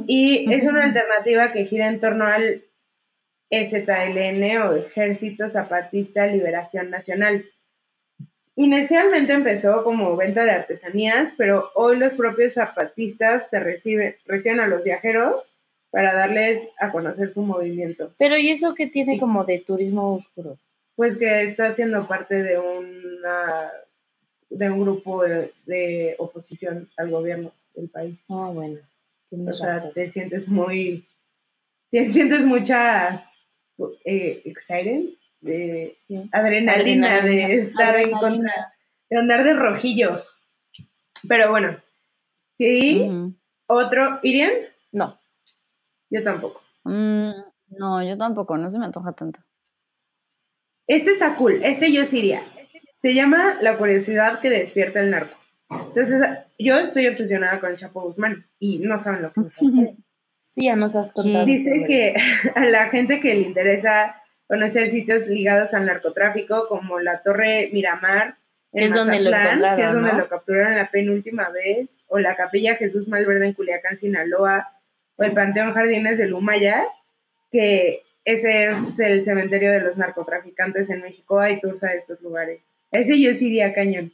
y es una alternativa que gira en torno al EZLN o Ejército Zapatista Liberación Nacional. Inicialmente empezó como venta de artesanías, pero hoy los propios zapatistas te reciben, reciben a los viajeros para darles a conocer su movimiento. Pero ¿y eso qué tiene como de turismo oscuro? Pues que está siendo parte de una de un grupo de, de oposición al gobierno del país. Ah, bueno. O sea, razón. te sientes muy, te sientes mucha eh, excited, de Sí. adrenalina, Adrenalina. de estar en contra, de andar de rojillo. Pero bueno, sí, otro, ¿irían? No. Yo tampoco. Mm, no, yo tampoco, no se me antoja tanto. Este está cool, este yo sí iría. Se llama La curiosidad que despierta el narco. Entonces, yo estoy obsesionada con el Chapo Guzmán y no saben lo que me. Sí, ya nos has contado. Dice que a la gente que le interesa conocer sitios ligados al narcotráfico, como la Torre Miramar, en Es donde lo Mazatlán, que es donde ¿no? lo capturaron la penúltima vez, o la Capilla Jesús Malverde en Culiacán, Sinaloa, o el Panteón Jardines de Lumaya, que ese es el cementerio de los narcotraficantes en México, hay tours a estos lugares. Ese yo sí iría cañón.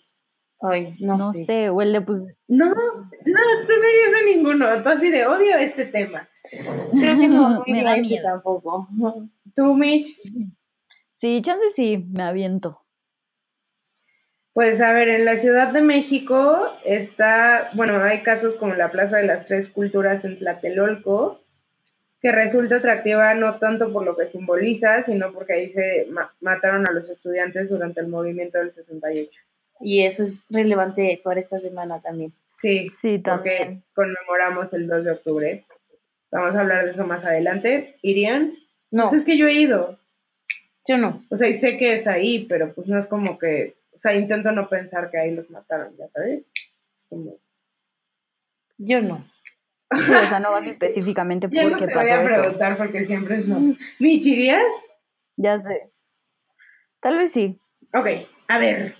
Ay, no, No sé. sé, o el de pues No, no, tú no irías a ninguno. Tú así de odio este tema. Creo que no Me da miedo. tampoco. Tú, Mitch. Sí, chance sí, me aviento. Pues a ver, en la Ciudad de México está, bueno, hay casos como la Plaza de las Tres Culturas en Tlatelolco, que resulta atractiva no tanto por lo que simboliza, sino porque ahí se ma- mataron a los estudiantes durante el movimiento del 68. Y eso es relevante para esta semana también. Sí, Sí, porque también. conmemoramos el 2 de octubre. Vamos a hablar de eso más adelante. ¿Irían? No, Pues es que yo he ido. yo no. O sea, y sé que es ahí, pero pues no es como que, o sea, intento no pensar que ahí los mataron, ya sabes. Como, Yo no. Sí, o sea, no vas específicamente ya no porque te voy a eso. preguntar porque siempre es no. ¿Mich, irías? Ya sé. Tal vez sí. Ok, a ver.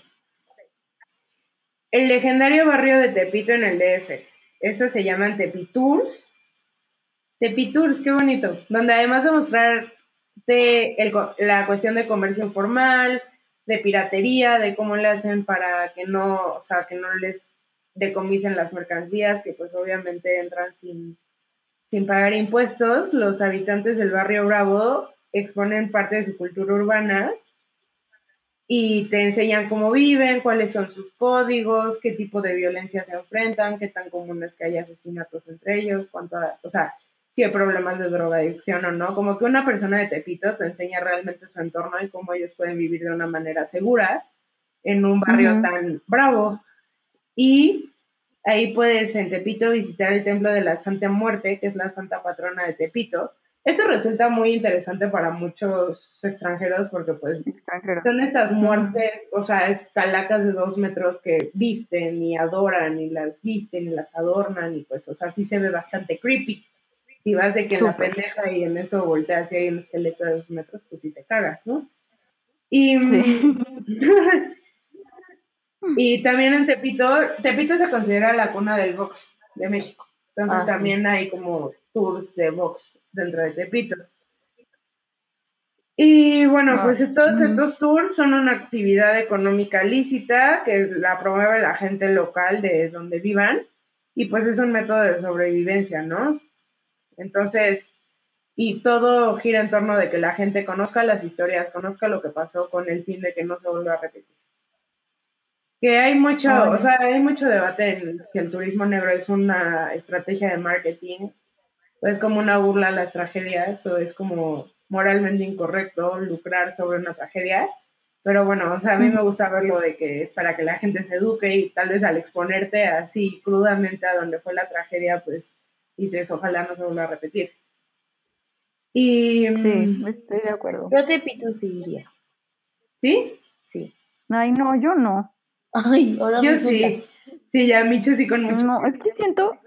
El legendario barrio de Tepito en el DF. Estos se llaman Tepitours. Tepitours, qué bonito. Donde además de co- la cuestión de comercio informal, de piratería, de cómo le hacen para que no, o sea, que no les decomisen las mercancías, que pues obviamente entran sin, sin pagar impuestos, los habitantes del barrio Bravo exponen parte de su cultura urbana y te enseñan cómo viven, cuáles son sus códigos, qué tipo de violencia se enfrentan, qué tan común es que haya asesinatos entre ellos, cuánto, o sea, si hay problemas de drogadicción o no, como que una persona de Tepito te enseña realmente su entorno y cómo ellos pueden vivir de una manera segura en un barrio tan bravo. Y ahí puedes en Tepito visitar el templo de la Santa Muerte, que es la santa patrona de Tepito. Esto resulta muy interesante para muchos extranjeros porque pues son estas muertes, o sea, es calacas de dos metros que visten y adoran y las visten y las adornan y pues, o sea, sí se ve bastante creepy. Si vas de que en la pendeja y en eso volteas y hay un esqueleto de dos metros, pues sí te cagas, ¿no? Y, Sí. y también en Tepito, Tepito se considera la cuna del box de México. Entonces Ah, sí. también hay como tours de box dentro de Tepito. Y bueno, Ah, pues todos estos tours son una actividad económica lícita que la promueve la gente local de donde vivan y pues es un método de sobrevivencia, ¿no? Entonces, y todo gira en torno de que la gente conozca las historias, conozca lo que pasó con el fin de que no se vuelva a repetir. Que hay mucho, Ay. o sea, hay mucho debate en si el turismo negro es una estrategia de marketing o es como una burla a las tragedias o es como moralmente incorrecto lucrar sobre una tragedia. Pero bueno, o sea, a mí me gusta verlo de que es para que la gente se eduque y tal vez al exponerte así crudamente a donde fue la tragedia, pues dices, ojalá no se vuelva a repetir. Y, Sí, mm, estoy de acuerdo. Yo te pito sí iría. ¿sí? Sí. Ay, no, yo no. Ay, ahora Yo sí. Sí, ya Micho sí con mucho. No, es que siento,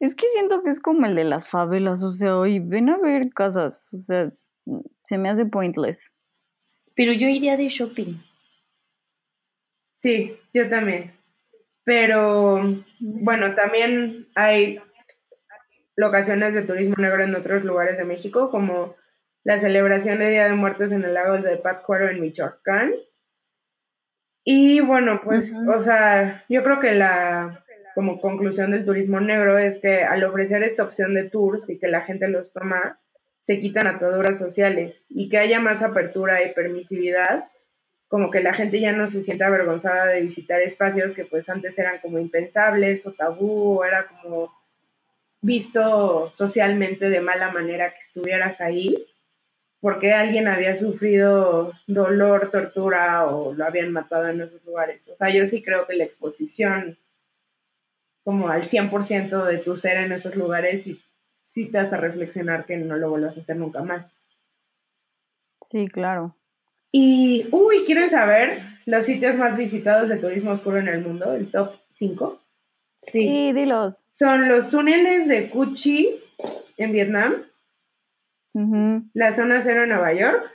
es que siento que es como el de las favelas, o sea, oye, ven a ver casas, o sea, se me hace pointless. Pero yo iría de shopping. Sí, yo también. Pero bueno, también hay locaciones de turismo negro en otros lugares de México, como la celebración de Día de Muertos en el lago de Pátzcuaro en Michoacán. Y bueno, pues, o sea, yo creo que la como conclusión del turismo negro es que al ofrecer esta opción de tours y que la gente los toma, se quitan ataduras sociales y que haya más apertura y permisividad, como que la gente ya no se sienta avergonzada de visitar espacios que pues antes eran como impensables o tabú o era como visto socialmente de mala manera que estuvieras ahí porque alguien había sufrido dolor, tortura o lo habían matado en esos lugares. O sea, yo sí creo que la exposición como al 100% de tu ser en esos lugares y sí te hace reflexionar que no lo vuelvas a hacer nunca más. Sí, claro. Y, uy, ¿quieren saber los sitios más visitados de turismo oscuro en el mundo? El top 5. Sí. Sí, dilos. Son los túneles de Cuchi en Vietnam, la zona cero en Nueva York,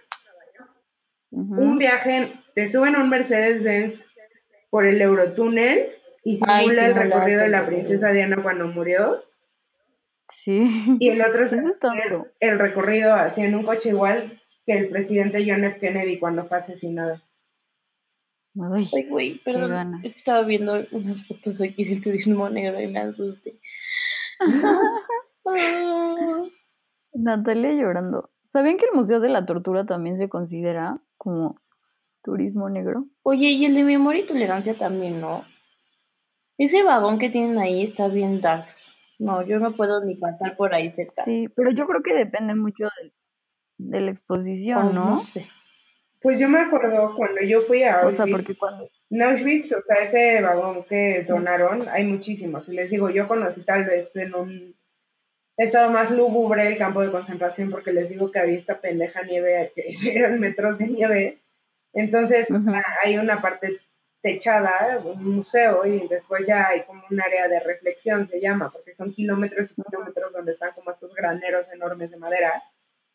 un viaje, te suben a un Mercedes-Benz por el Eurotúnel y Ay, simula el recorrido de la princesa Diana cuando murió. Sí. Y el otro es duro. el recorrido así en un coche igual que el presidente John F. Kennedy cuando fue asesinado. Ay, Ay, güey, perdón. Estaba viendo unas fotos aquí del turismo negro y me asusté. Ah, Natalia llorando. ¿Sabían que el Museo de la Tortura también se considera como turismo negro? Oye, y el de memoria y tolerancia también, ¿no? Ese vagón que tienen ahí está bien darks. No, yo no puedo ni pasar por ahí cerca. Sí, pero yo creo que depende mucho del- de, la exposición, Ay, ¿no? sé. Pues yo me acuerdo cuando yo fui a O Auschwitz. sea, porque cuando... En Auschwitz, o sea, ese vagón que donaron, hay muchísimos. Y les digo, yo conocí tal vez en un estado más lúgubre el campo de concentración porque les digo que había esta pendeja nieve, que eran metros de nieve. Entonces, o sea, hay una parte techada, un museo, y después ya hay como un área de reflexión, se llama, porque son kilómetros y kilómetros donde están como estos graneros enormes de madera,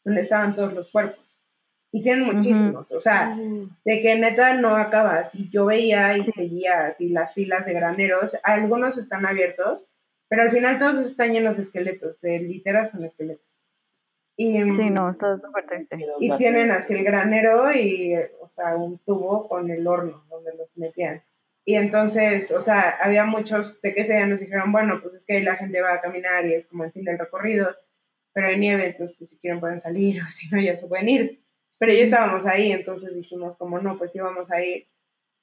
donde estaban todos los cuerpos. Y tienen muchísimos, o sea, de que neta no acabas. Y yo veía y Sí. seguía así las filas de graneros. Algunos están abiertos, pero al final todos están llenos de esqueletos, de literas con esqueletos. Y, mm, Sí, no, está súper triste. y tienen así el granero y, o sea, un tubo con el horno donde los metían. Y entonces, o sea, había muchos de que ese día nos dijeron, bueno, pues es que ahí la gente va a caminar y es como el fin del recorrido, pero hay nieve, entonces pues si quieren pueden salir o si no ya se pueden ir. Pero ya estábamos ahí, entonces dijimos como no, pues sí vamos a ir,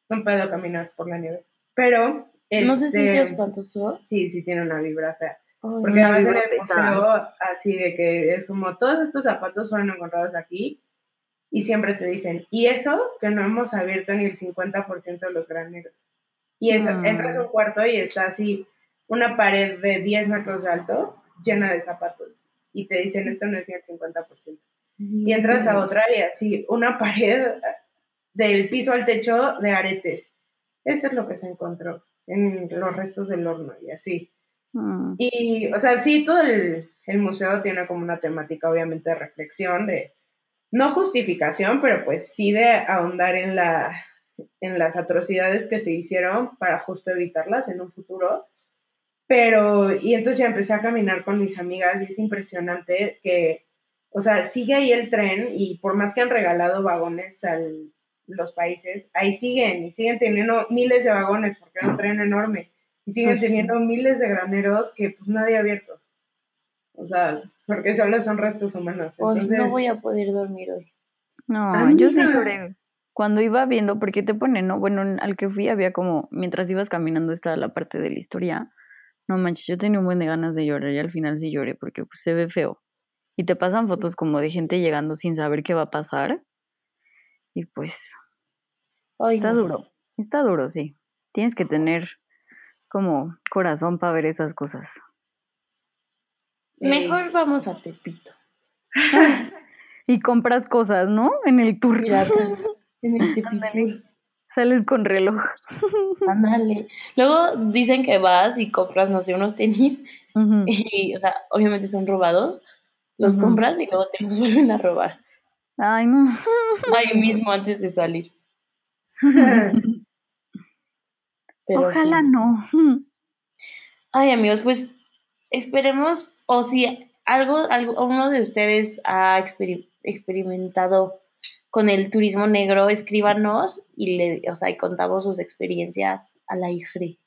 no puedo caminar por la nieve. Pero, ¿No se este, siente espantoso? Sí, sí tiene una vibra fea. Ay, Porque además en el museo, así de que es como todos estos zapatos fueron encontrados aquí y siempre te dicen, y eso que no hemos abierto ni el 50% de los graneros. Y es, Mm. entras a un cuarto y está así una pared de 10 metros de alto llena de zapatos. Y te dicen, esto no es ni el 50%. Y entras a otra y así una pared del piso al techo de aretes. Esto es lo que se encontró en los restos del horno y así. Mm, Y, o sea, sí, todo el, el museo tiene como una temática, obviamente, de reflexión, de no justificación, pero pues sí de ahondar en, la, en las atrocidades que se hicieron para justo evitarlas en un futuro. Pero, y entonces ya empecé a caminar con mis amigas y es impresionante que, o sea, sigue ahí el tren y por más que han regalado vagones a los países, ahí siguen y siguen teniendo miles de vagones porque era un tren enorme y siguen Pues teniendo miles de graneros que pues nadie ha abierto. O sea, porque solo son restos humanos. Entonces, no voy a poder dormir hoy. No, yo sí Amiga. lloré. Cuando iba viendo, porque te ponen, ¿no? Bueno, en- al que fui había como, mientras ibas caminando estaba la parte de la historia. No manches, yo tenía un buen de ganas de llorar y al final sí lloré porque pues, se ve feo. Y te pasan fotos como de gente llegando sin saber qué va a pasar. Y pues, Ay, está no. duro. Está duro, sí. Tienes que tener como corazón para ver esas cosas. eh, Mejor vamos a Tepito. Y compras cosas, ¿no? En el tour. Piratas. En el Tepito. Sales con reloj. Ándale. Luego dicen que vas y compras, no sé, unos tenis. Y, o sea, obviamente son robados. Los compras y luego te los vuelven a robar. Ay, no. Ahí mismo antes de salir. Pero Ojalá sí. no. Ay, amigos, pues esperemos, o si algo, algo uno de ustedes ha experi- experimentado con el turismo negro, escríbanos y le, o sea, y contamos sus experiencias al aire.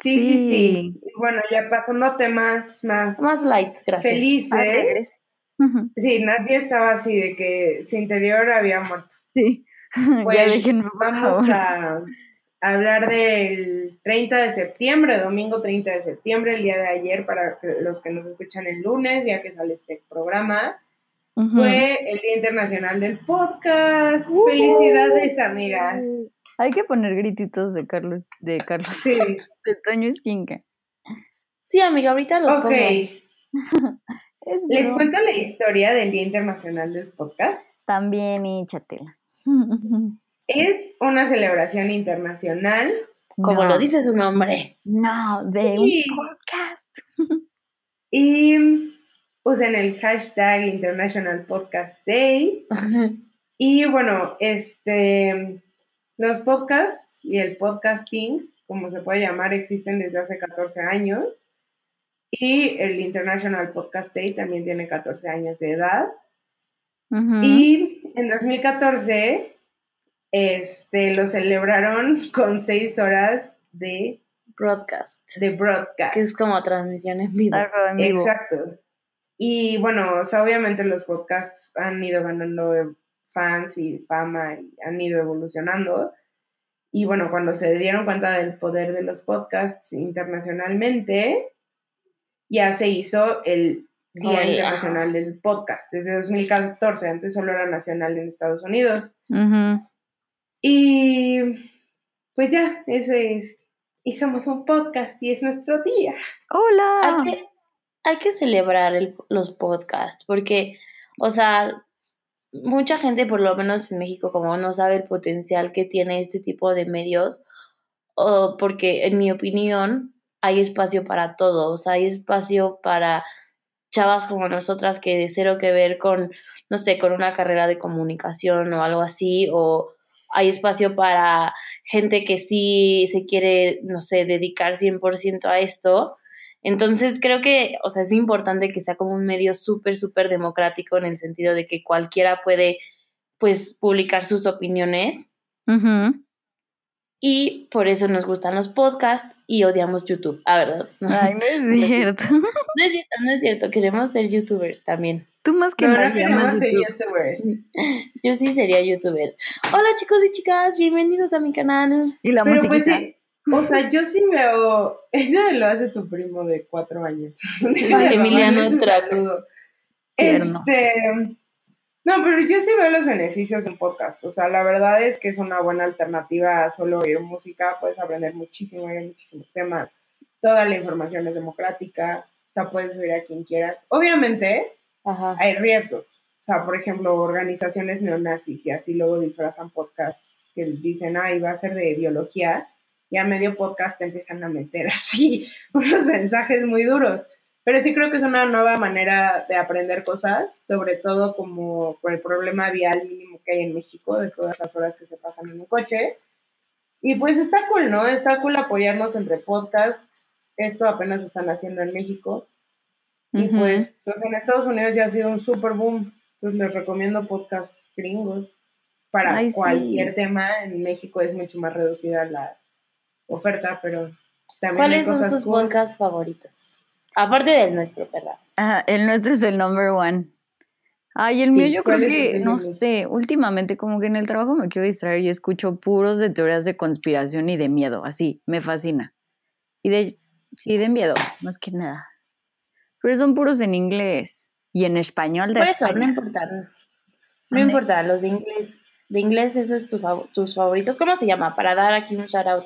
Sí, sí, sí. Sí. Y Bueno, ya pasando a temas más Más light, gracias. felices. Ujú. Sí, Nadia estaba así de que su interior había muerto. Sí. ya Pues por vamos a hablar del 30 de septiembre, domingo 30 de septiembre, el día de ayer, para los que nos escuchan el lunes, ya que sale este programa. Fue el Día Internacional del Podcast. Uh. Felicidades, amigas. Hay que poner grititos de Carlos, de Carlos, Sí, de Toño Esquinca. Sí, amiga, ahorita los ok. pongo. Es Les cuento la historia del Día Internacional del Podcast. También échatela. Es una celebración internacional Como No, lo dice su nombre. No, de Sí. un podcast. y usen el hashtag International Podcast Day. Y bueno, este, los podcasts y el podcasting, como se puede llamar, existen desde hace 14 años. Y el International Podcast Day también tiene 14 años de edad. Ujú. Y en 2014, este, lo celebraron con seis horas de, Broadcast. de broadcast. Que es como transmisión en vivo. Algo en vivo. Exacto. Y bueno, o sea, obviamente los podcasts han ido ganando fans y fama y han ido evolucionando. Y bueno, cuando se dieron cuenta del poder de los podcasts internacionalmente, ya se hizo el Día Internacional del Podcast desde 2014. Antes solo era nacional en Estados Unidos. Y pues ya, ese es. Y somos un podcast y es nuestro día. Hola. Hay que, hay que celebrar el- los podcasts porque, o sea, mucha gente, por lo menos en México, como no sabe el potencial que tiene este tipo de medios, o porque en mi opinión hay espacio para todos, hay espacio para chavas como nosotras que de cero que ver con, no sé, con una carrera de comunicación o algo así, o hay espacio para gente que sí se quiere, no sé, dedicar 100% a esto. Entonces creo que, o sea, es importante que sea como un medio súper, súper democrático en el sentido de que cualquiera puede, pues, publicar sus opiniones y por eso nos gustan los podcasts y odiamos YouTube, a verdad. Ay, no es cierto. No es cierto, no es cierto, queremos ser youtubers también. Tú más que No, ser YouTube. youtubers. Yo sí sería youtuber. Hola chicos y chicas, bienvenidos a mi canal. Y la Pero música. pues sí, o sea, yo sí veo, eso lo hace tu primo de cuatro años. Ay, Emiliano. Tierno. Este, no, pero yo sí veo los beneficios de un podcast. O sea, la verdad es que es una buena alternativa a solo oír música. Puedes aprender muchísimo, hay muchísimos temas. Toda la información es democrática. O sea, puedes oír a quien quieras. Obviamente, Ajá. hay riesgos. O sea, por ejemplo, organizaciones neonazis y así luego disfrazan podcasts que dicen, ay, va a ser de biología. Y a medio podcast te empiezan a meter así unos mensajes muy duros. Pero sí creo que es una nueva manera de aprender cosas, sobre todo como por el problema vial mínimo que hay en México, de todas las horas que se pasan en un coche. Y pues está cool, ¿no? Está cool apoyarnos entre podcasts. Esto apenas están haciendo en México. Y pues, pues en Estados Unidos ya ha sido un super boom. Pues les recomiendo podcasts gringos. Para Ay, sí. cualquier tema, en México es mucho más reducida la oferta, pero también hay ¿Cuáles son cosas sus cool. podcasts favoritos? Aparte del nuestro, perra. Ah, el nuestro es el number one. Ay, el Sí, mío yo creo ¿cuál es que, no sé, últimamente como que en el trabajo me quiero distraer y escucho puros de teorías de conspiración y de miedo, así, me fascina. Y de, sí, de miedo, más que nada. Pero son puros en inglés y en español de Por eso, no importa. No importa, los de inglés. De inglés, esos es tu tus favoritos. ¿Cómo se llama? Para dar aquí un shout out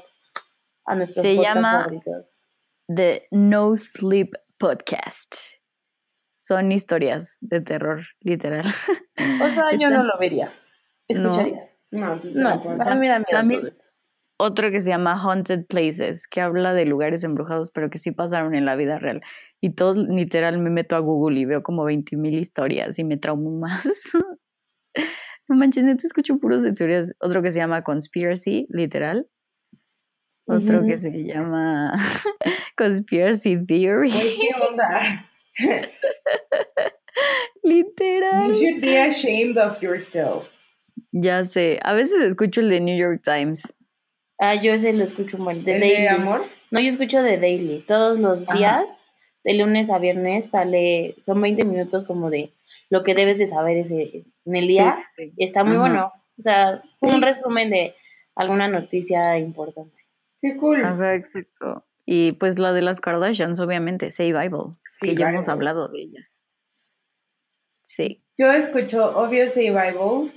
a nuestros Se llama- favoritos. The No Sleep Podcast. Son historias de terror, literal. O sea, yo Están- no lo vería. Escucharía. No, pues, No, tampoco. a mí me da miedo También- todo eso. Otro que se llama Haunted Places, que habla de lugares embrujados, pero que sí pasaron en la vida real. Y todos, literal, me meto a Google y veo como 20 mil historias y me traumo más. no manches, neta, escucho puros de teorías. Otro que se llama Conspiracy, literal. Otro que se llama Conspiracy Theory, ¿qué onda? literal. You should be ashamed of yourself. Ya sé, a veces escucho el de New York Times. Ah, yo ese lo escucho un buen. De ¿El Daily. de amor? No, yo escucho de Daily. Todos los Ajá. días, de lunes a viernes, sale. Son 20 minutos como de lo que debes de saber ese, en el día. Sí, está muy Ajá. bueno. O sea, Sí. un resumen de alguna noticia importante. Qué cool. Ajá, exacto. Y pues la de las Kardashians, obviamente, Say Bible, Sí, que ya hemos hablado de ellas. Sí. Yo escucho Obviously Bible,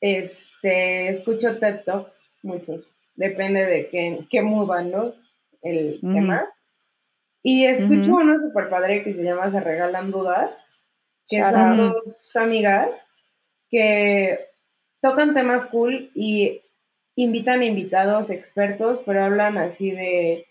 este, escucho TED Talks, muchos, depende de qué, qué mood van, ¿no? El tema. Y escucho Ujú. uno super padre que se llama Se Regalan Dudas, que Shout son out. dos amigas que tocan temas cool y invitan invitados expertos, pero hablan así de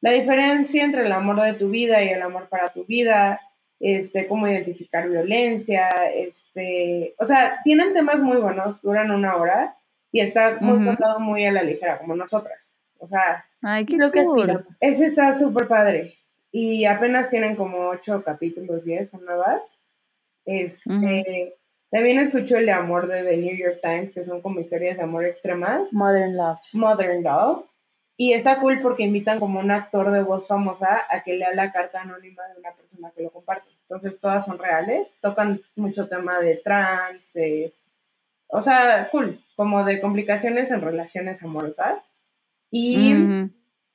la diferencia entre el amor de tu vida y el amor para tu vida, este, cómo identificar violencia, este, o sea, tienen temas muy buenos, duran una hora y está muy contado muy a la ligera, como nosotras. O sea, Ay, qué Lo que cool. aspiramos. ese está súper padre. Y apenas tienen como ocho capítulos, diez son nuevas. Este. También escucho el de amor de The New York Times, que son como historias de amor extremas. Modern Love. Modern Love. Y está cool porque invitan como un actor de voz famosa a que lea la carta anónima de una persona que lo comparte. Entonces todas son reales, tocan mucho tema de trans, o sea, cool, como de complicaciones en relaciones amorosas. Y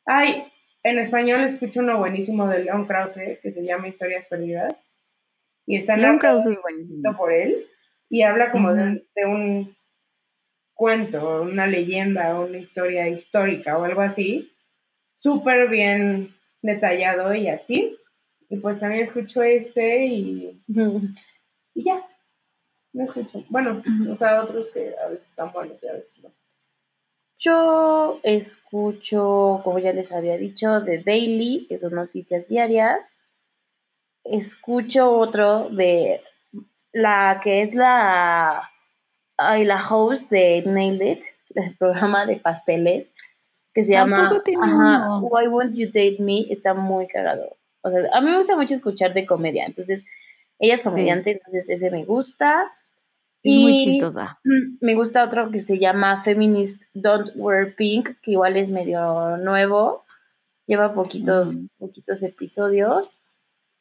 hay, en español escucho uno buenísimo de Leon Krause que se llama Historias Perdidas. Y está Leon Krause es buenísimo. por él. Y habla como de, de un cuento, una leyenda, una historia histórica o algo así, súper bien detallado y así. Y pues también escucho ese y, y ya. No escucho. Bueno, o sea, otros que a veces están buenos y a veces no. Yo escucho, como ya les había dicho, The Daily, que son noticias diarias. Escucho otro de la que es la, ay, la host de Nailed It, el programa de pasteles, que se llama Why Won't You Date Me, está muy cagado. O sea, a mí me gusta mucho escuchar de comedia, entonces ella es comediante, entonces ese me gusta. y muy chistosa. Me gusta otro que se llama Feminist Don't Wear Pink, que igual es medio nuevo, lleva poquitos, mm. poquitos episodios.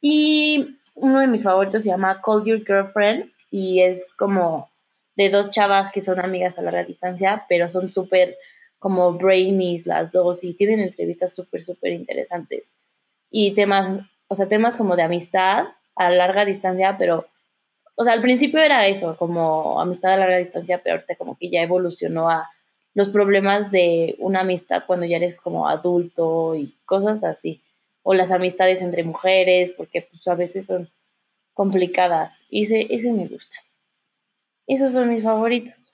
Y uno de mis favoritos se llama Call Your Girlfriend y es como de dos chavas que son amigas a larga distancia, pero son súper como brainies las dos y tienen entrevistas súper, súper interesantes. Y temas, o sea, temas como de amistad a larga distancia, pero, o sea, al principio era eso, como amistad a larga distancia, pero ahorita como que ya evolucionó a los problemas de una amistad cuando ya eres como adulto y cosas así. O las amistades entre mujeres, porque pues a veces son complicadas. Y ese, ese me gusta. Esos son mis favoritos.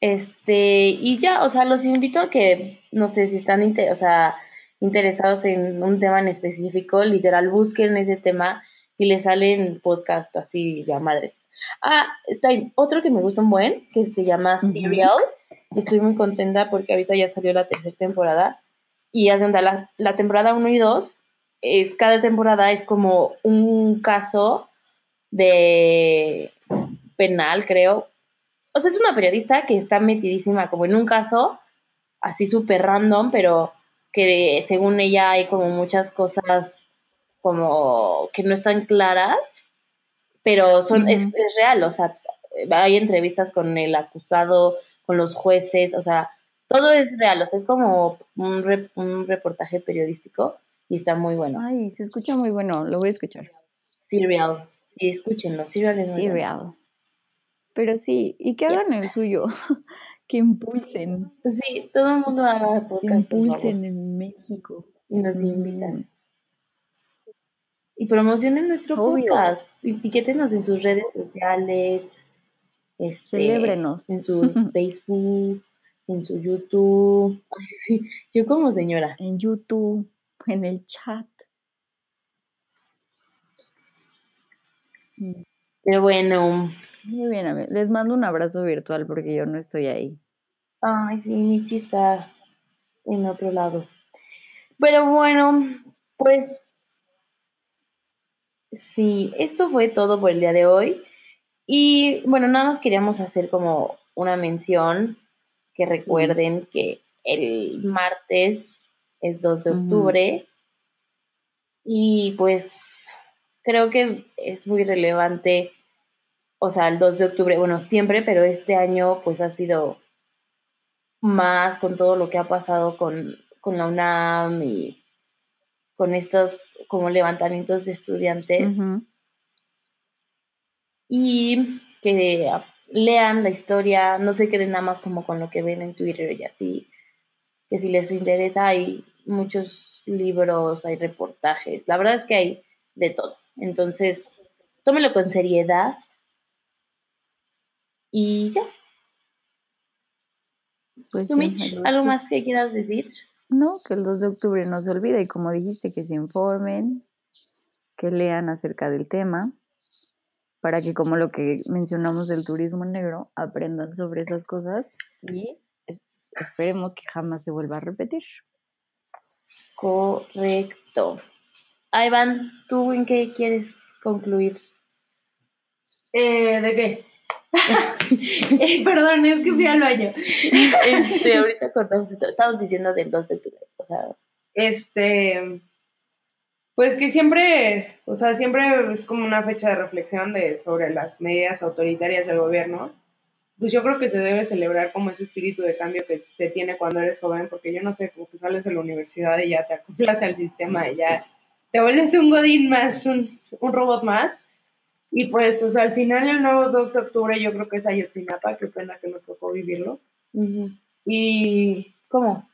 Este, y ya, o sea, los invito a que, no sé, si están o sea, interesados en un tema en específico, literal, busquen ese tema y les salen podcast así de madres. Ah, está otro que me gusta un buen, que se llama Serial. Estoy muy contenta porque ahorita ya salió la tercera temporada. Y hacen la, la temporada 1 y 2, es, cada temporada es como un caso de penal, creo, o sea, es una periodista que está metidísima como en un caso así súper random, pero que según ella hay como muchas cosas como que no están claras, pero son, es, real, o sea, hay entrevistas con el acusado, con los jueces, o sea, todo es real, o sea, es como un, un reportaje periodístico y está muy bueno. Ay, se escucha muy bueno, lo voy a escuchar. Serial, sí, escúchenlo, Serial es Serial. Pero sí, y que hagan el suyo, que impulsen. Sí, todo el mundo haga podcast. Que impulsen en México. Y nos invitan. Y promocionen nuestro podcast. Etiquétenos en sus redes sociales. Este, Celébrenos. En su Facebook, en su YouTube. Yo como señora. En YouTube, en el chat. Pero bueno, muy bien, les mando un abrazo virtual porque yo no estoy ahí. Ay, sí, Michi está en otro lado. Pero bueno, pues sí, esto fue todo por el día de hoy. Y bueno, nada más queríamos hacer como una mención que recuerden que el martes es 2 de octubre. Y pues creo que es muy relevante o sea, el 2 de octubre, bueno, siempre, pero este año pues ha sido más con todo lo que ha pasado con, la UNAM y con estos como levantamientos de estudiantes. Y que lean la historia, no se queden nada más como con lo que ven en Twitter y así, que si les interesa hay muchos libros, hay reportajes, la verdad es que hay de todo. Entonces, tómelo con seriedad y ya. Pues ¿algo más que quieras decir? No, que el 2 de octubre no se olvide y como dijiste, que se informen, que lean acerca del tema, para que como lo que mencionamos del turismo negro, aprendan sobre esas cosas y esperemos que jamás se vuelva a repetir. Correcto. Iván, ¿tú en qué quieres concluir? Eh, ¿De qué? Eh, perdón, es que fui al baño. Este, ahorita cortamos esto. Estamos diciendo del 2 de octubre. O sea, Este, pues que siempre, o sea, siempre es como una fecha de reflexión de, sobre las medidas autoritarias del gobierno. Pues yo creo que se debe celebrar como ese espíritu de cambio que se tiene cuando eres joven, porque yo no sé, como que sales de la universidad y ya te acoplas al sistema y ya te vuelves un godín más, un, un robot más. Y pues, o sea, al final el nuevo 2 de octubre yo creo que es Ayotzinapa, qué pena que nos tocó vivirlo. Y ¿cómo?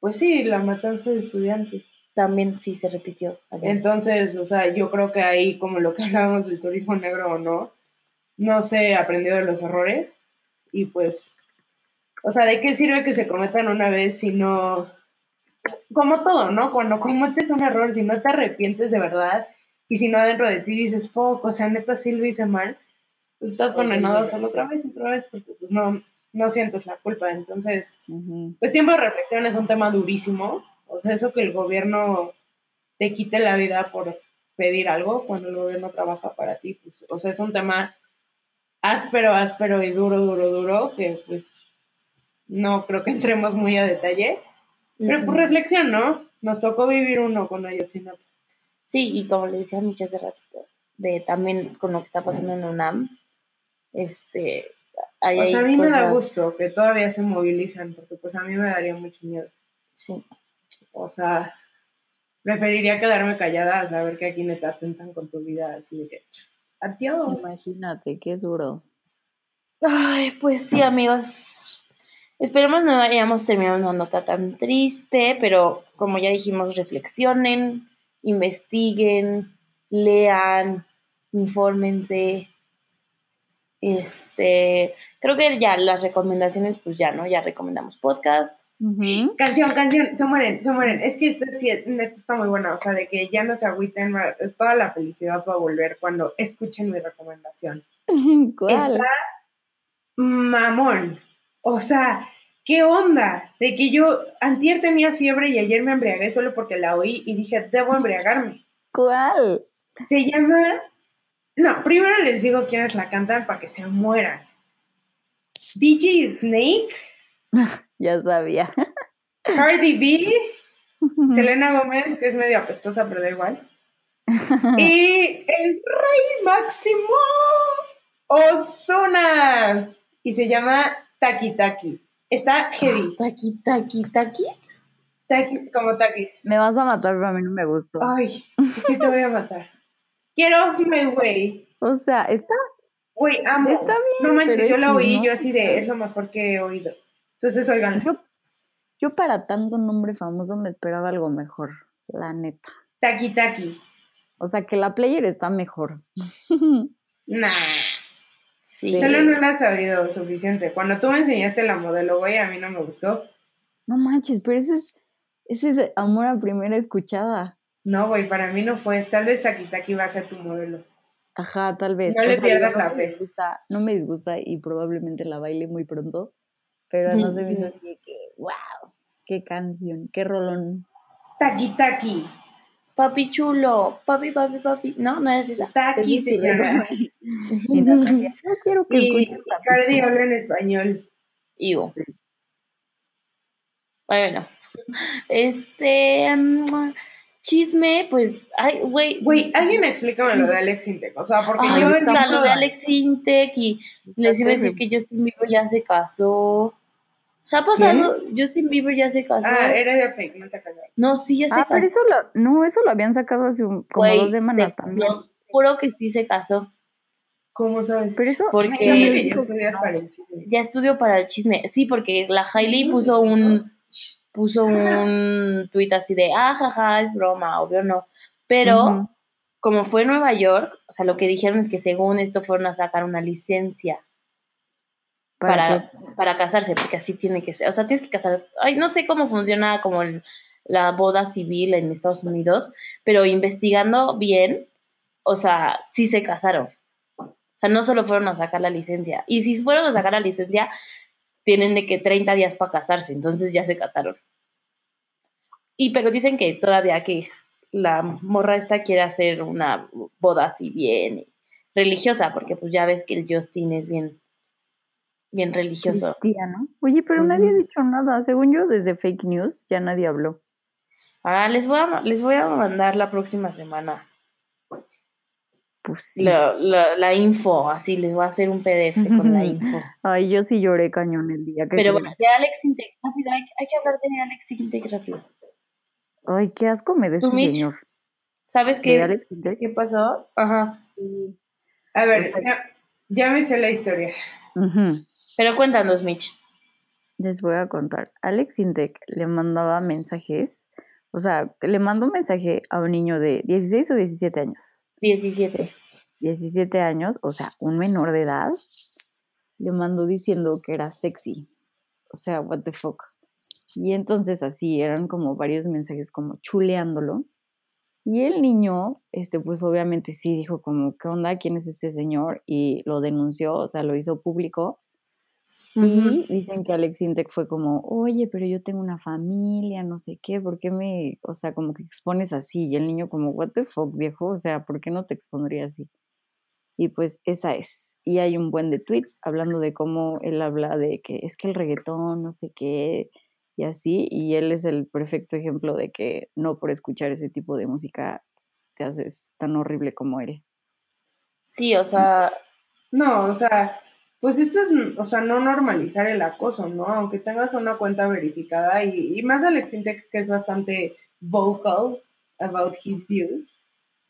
pues sí, la matanza de estudiantes. También sí se repitió. allá. Entonces, o sea, yo creo que ahí, como lo que hablábamos del turismo negro o no, no se aprendió de los errores. Y pues, o sea, ¿de qué sirve que se cometan una vez si no... Como todo, ¿no? Cuando cometes un error, si no te arrepientes de verdad y si no adentro de ti dices, fuck, o sea, neta sí lo hice mal, pues estás condenado a hacerlo otra vez, otra vez, porque pues no, no sientes la culpa. Entonces, pues tiempo de reflexión es un tema durísimo. O sea, eso que el gobierno te quite la vida por pedir algo cuando el gobierno trabaja para ti, pues, o sea, es un tema áspero, áspero y duro, duro, duro, que pues no creo que entremos muy a detalle. Pero por reflexión, ¿no? Nos tocó vivir uno con Ayotzinapa. Sí, y como le decía muchas hace ratito, de también con lo que está pasando en UNAM, este, ahí O sea, a hay mí me da gusto que todavía se movilizan, porque pues a mí me daría mucho miedo. Sí, O sea, preferiría quedarme callada a saber que aquí neta atentan con tu vida, así de que, adiós. Imagínate, qué duro. Ay, pues sí, amigos. Esperemos no hayamos terminado una nota tan triste, pero como ya dijimos, reflexionen, investiguen, lean, infórmense. Este, creo que ya las recomendaciones, pues ya, ¿no? Ya recomendamos podcast. Canción, canción, se mueren, se mueren. Es que esta sí, neta está muy buena, o sea, de que ya no se agüiten, toda la felicidad va a volver cuando escuchen mi recomendación. ¿Cuál? Está mamón. O sea, ¿qué onda? De que yo antier tenía fiebre y ayer me embriagué solo porque la oí y dije, debo embriagarme. ¿Cuál? Se llama... No, primero les digo quiénes la cantan para que se mueran. DJ Snake, Ya sabía. Cardi B, Selena Gómez, que es medio apestosa, pero da igual. y el rey máximo, Ozuna. Y se llama Taki Taki. Está heavy. Taki, taki, takis. Taki, como takis. Me vas a matar, pero a mí no me gustó. Ay, sí te voy a matar. Get off my way. O sea, está. Güey, amo. Está bien, No manches, yo la oí, ¿no? yo así de, es lo mejor que he oído. Entonces, oigan, Yo, yo para tanto nombre famoso me esperaba algo mejor, la neta. Taki Taki. O sea, que la player está mejor. Nah. Sí. Solo no la has sabido suficiente. Cuando tú me enseñaste la modelo, güey, a mí no me gustó. No manches, pero ese es, ese es amor a primera escuchada. No, güey, para mí no fue. Tal vez Taki Taki va a ser tu modelo. Ajá, tal vez. No le pierdas no la fe. no me disgusta y probablemente la baile muy pronto. Pero no se me hizo así que, wow, qué canción, qué rolón. Taki Taki. Papi chulo, papi, papi, papi. No, no es esa. Taki se llama. No quiero que Y escuches Cardi habla en español. Ivo. Bueno, este mm, chisme, pues, ay, güey. Güey, alguien explícame lo de Alex Intec. O sea, porque Ay, yo está lo de Alex Intec y les iba a decir que Justin Bieber ya se casó. ¿Se ha pasado? Justin Bieber ya se casó. Ah, era de fake, no se casó. No, sí, ya se Ah, casó. pero eso lo, no, eso lo habían sacado hace un- como dos semanas te- también. Nos juro que sí se casó. ¿Cómo sabes? Pero eso, Porque- Ay, ya estudias para el chisme. Ya estudió para el chisme. Sí, porque la Hailey puso un puso un tuit así de, ah, jaja, es broma, obvio no. Pero como fue en Nueva York, o sea, lo que dijeron es que según esto fueron a sacar una licencia ¿para para, casarse, porque así tiene que ser. O sea, tienes que casar. Ay, no sé cómo funciona como el- la boda civil en Estados Unidos, pero investigando bien, o sea, sí se casaron. O sea, no solo fueron a sacar la licencia. Y si fueron a sacar la licencia, tienen de que 30 días para casarse, entonces ya se casaron. Y pero dicen que todavía que la morra esta quiere hacer una boda así bien, religiosa, porque pues ya ves que el Justin es bien, bien religioso. Cristiano. Oye, pero nadie ha dicho nada. Según yo, desde fake news ya nadie habló. Ah, les voy a, les voy a mandar la próxima semana Pues sí. la, la, la info, así les voy a hacer un PDF con la info. Ay, yo sí lloré cañón el día que Pero bueno, de Alex Intec, rápido, hay, hay que hablar de Alex Intec rápido. Ay, qué asco me de ¿Tú, ese Mitch? señor. ¿Sabes ¿De qué, Alex qué pasó? Ajá. A ver, ya, ya me sé la historia. Ujú. Pero cuéntanos, Mitch. Les voy a contar. Alex Intec le mandaba mensajes. O sea, le mandó un mensaje a un niño de 16 o 17 años. 17. 17 años, o sea, un menor de edad, le mandó diciendo que era sexy. O sea, what the fuck. Y entonces así eran como varios mensajes como chuleándolo. Y el niño, este, pues obviamente sí dijo como, ¿qué onda? ¿Quién es este señor? Y lo denunció, o sea, lo hizo público. Y dicen que Alex Intec fue como, oye, pero yo tengo una familia, no sé qué, ¿por qué me, o sea, como que expones así? Y el niño como, what the fuck, viejo, o sea, ¿por qué no te expondría así? Y pues esa es. Y hay un buen de tweets hablando de cómo él habla de que es que el reggaetón, no sé qué, y así, y él es el perfecto ejemplo de que no por escuchar ese tipo de música te haces tan horrible como él. Sí, o sea, No, o sea, pues esto es, o sea, no normalizar el acoso, ¿no? Aunque tengas una cuenta verificada y, y más Alex Intec que es bastante vocal about his views.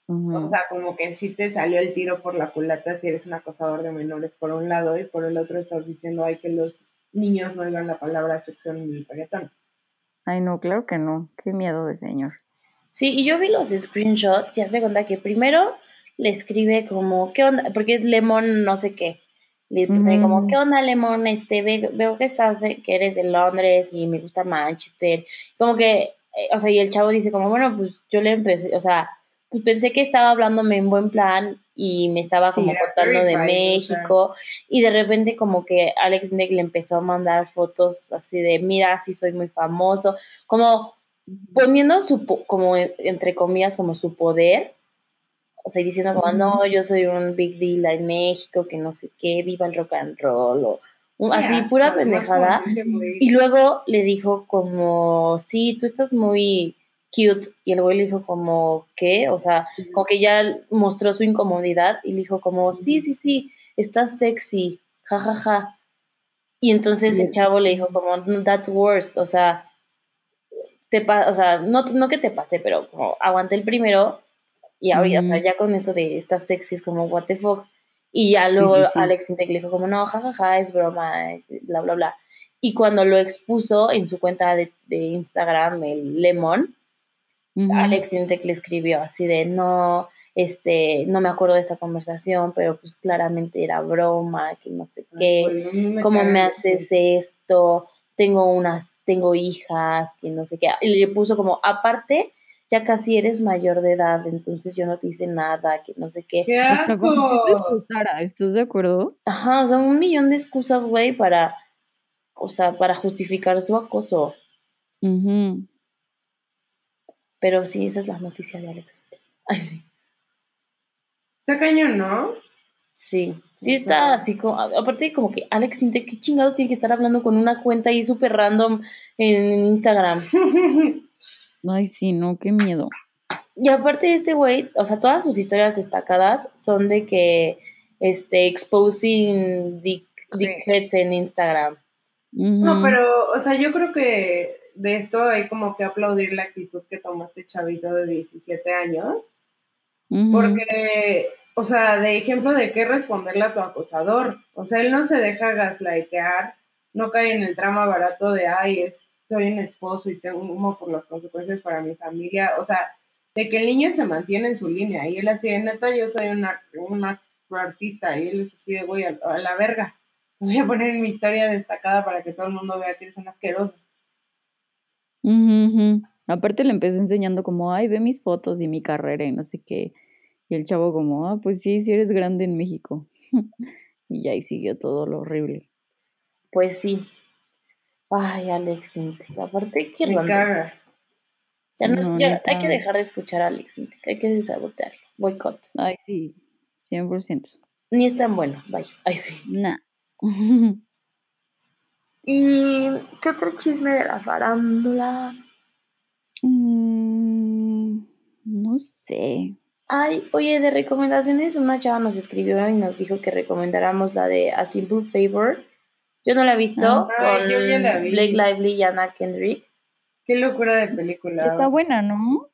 O sea, como que sí te salió el tiro por la culata si eres un acosador de menores por un lado y por el otro estás diciendo ay que los niños no oigan la palabra sexo en el reggaetón. Ay, no, claro que no. Qué miedo de señor. sí, y yo vi los screenshots y hace cuenta que primero le escribe como, ¿qué onda? Porque es Lemon no sé qué. Le Ujú. como, ¿qué onda, Lemon? Este, ve- veo que estás, que eres de Londres y me gusta Manchester. Como que, eh, o sea, y el chavo dice como, bueno, pues yo le empecé, o sea, pues pensé que estaba hablándome en buen plan y me estaba como contando de verified, o sea. México y de repente como que Alex Nick le empezó a mandar fotos así de, mira, sí soy muy famoso, como poniendo su, como en- entre comillas, como su poder, o sea, diciendo como, no, yo soy un big deal en México, que no sé qué, viva el rock and roll, o un- así, pura pendejada. Y luego le dijo como, sí, tú estás muy cute. Y el güey le dijo como, ¿qué? O sea, como que ya mostró su incomodidad y le dijo como, sí, sí, sí, estás sexy, ja, ja, ja. Y entonces el chavo le dijo como, "No, that's worst, o sea, te o sea, no, no que te pase, pero como aguanté el primero y ahorita, o sea, Ujú. ya con esto de estás sexy es como, what the fuck. Y ya Sí, luego sí, sí. Alex Intec le dijo como, no, jajaja, es broma, bla, bla, bla. Y cuando lo expuso en su cuenta de, de Instagram, el Lemon. Alex Intec le escribió así de, no, este, no me acuerdo de esa conversación, pero pues claramente era broma, que no sé qué. Ay, me ¿cómo me haces esto? Tengo unas, tengo hijas, que no sé qué. Y le puso como, aparte, ya casi eres mayor de edad, entonces yo no te hice nada, que no sé qué. ¡Qué O sea, como si excusara, ¿estás de acuerdo? Ajá, o sea, un millón de excusas, güey, para, o sea, para justificar su acoso. Ujú. Pero sí, esa es la noticia de Alex. Ay, sí. Está cañón, ¿no? Sí, sí está así como, a- aparte como que Alex siente que chingados tiene que estar hablando con una cuenta ahí súper random en Instagram. Ay, sí, no, qué miedo. Y aparte este güey, o sea, todas sus historias destacadas son de que, este, exposing dick, dickheads en Instagram. No, pero, o sea, yo creo que de esto hay como que aplaudir la actitud que tomó este chavito de 17 años, porque, o sea, de ejemplo de qué responderle a tu acosador. O sea, él no se deja gaslightear, no cae en el trama barato de, ay, es, soy un esposo y tengo un humo por las consecuencias para mi familia. O sea, de que el niño se mantiene en su línea y él así, de neta, yo soy una, una artista y él es así de, voy a, a la verga. Voy a poner mi historia destacada para que todo el mundo vea que eres un asqueroso. Ujú. Aparte le empezó enseñando como, ay, ve mis fotos y mi carrera y no sé qué. Y el chavo como, ah, pues sí, sí eres grande en México. y ya ahí siguió todo lo horrible. Pues sí. Ay, Alex Intec. Aparte, qué. Ya no- No, ya hay que dejar de escuchar a Alex Intec. Hay que desabotearlo. Boicot. Ay, sí. 100%. Ni es tan bueno. Bye. Ay, sí. Nah. ¿Y qué otro chisme de la farándula? Mm, no sé. Ay, oye, de recomendaciones, una chava nos escribió y nos dijo que recomendáramos la de A Simple Favor. Yo no la he visto Ah, con yo ya la vi. Blake Lively y Anna Kendrick. Qué locura de película. Está buena, ¿no?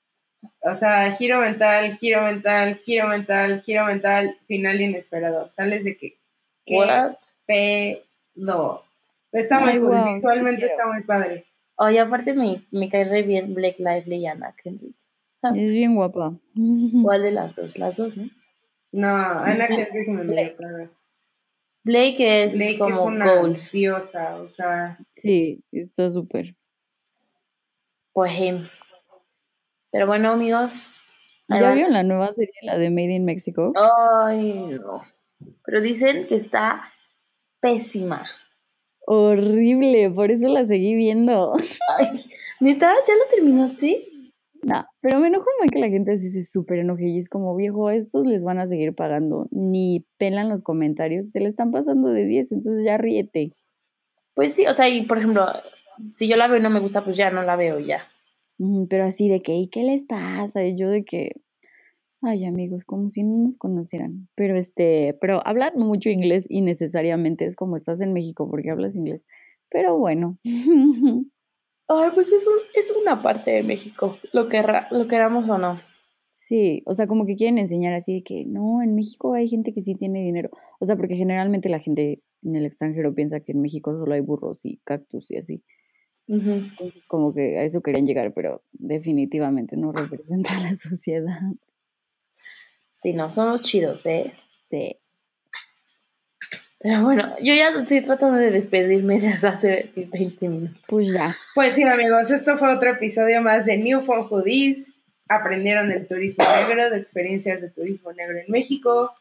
O sea, giro mental, giro mental, giro mental, giro mental, final inesperado. Sales de que. ¿Qué pedo? Está muy cool. wow, Visualmente está muy padre. Oye, aparte me, me cae re bien Blake Lively y Anna Kendrick. Es bien guapa. ¿Cuál de las dos? Las dos, ¿no? No, Ana Kendrick me dio caga. Blake es Blake como es una goals. diosa, o sea. Sí, está súper. Pues. Pero bueno, amigos. ¿Ya van. vieron la nueva serie, la de Made in Mexico? Ay, no. Pero dicen que está pésima. Horrible, por eso la seguí viendo. Ay, ¿neta? ¿Ya lo terminaste? No, pero me enojo muy que la gente así se súper enoje y es como, viejo, estos les van a seguir pagando. Ni pelan los comentarios, se le están pasando de 10, entonces ya ríete. Pues sí, o sea, y por ejemplo, si yo la veo y no me gusta, pues ya no la veo ya. Pero así de que, ¿y qué les pasa? Y yo de que, ay amigos, como si no nos conocieran. Pero este, pero hablan mucho inglés innecesariamente, es como estás en México porque hablas inglés. Pero bueno. Ay, pues es, un- es una parte de México, lo, querra- lo queramos o no. Sí, o sea, como que quieren enseñar así de que no, en México hay gente que sí tiene dinero. O sea, porque generalmente la gente en el extranjero piensa que en México solo hay burros y cactus y así. Entonces, como que a eso querían llegar, pero definitivamente no representa a la sociedad. Sí, no, somos chidos, ¿eh? Sí. Pero bueno, yo ya estoy tratando de despedirme desde hace 20 minutos. Pues ya. Pues sí, amigos, esto fue otro episodio más de New Phone Hoodies. Aprendieron del turismo negro, de experiencias de turismo negro en México.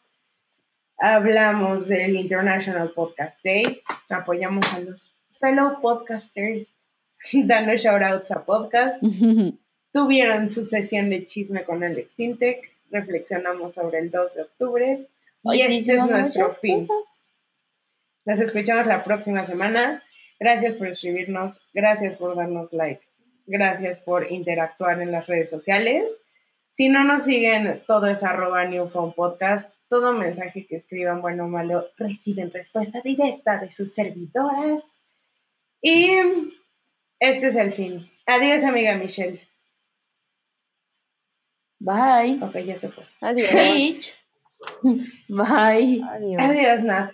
Hablamos del International Podcast Day. Apoyamos a los fellow podcasters, dando shoutouts a podcast. Tuvieron su sesión de chisme con Alex Intec. Reflexionamos sobre el 2 de octubre. Y este es nuestro fin. cosas. Nos escuchamos la próxima semana. Gracias por escribirnos, gracias por darnos like, gracias por interactuar en las redes sociales. Si no nos siguen, todo es arroba Podcast. Todo mensaje que escriban, bueno o malo, reciben respuesta directa de sus servidoras. Y este es el fin. Adiós, amiga Michelle. Bye. Ok, ya se fue. Adiós. Peach. Bye. Adiós. Adiós, Nat.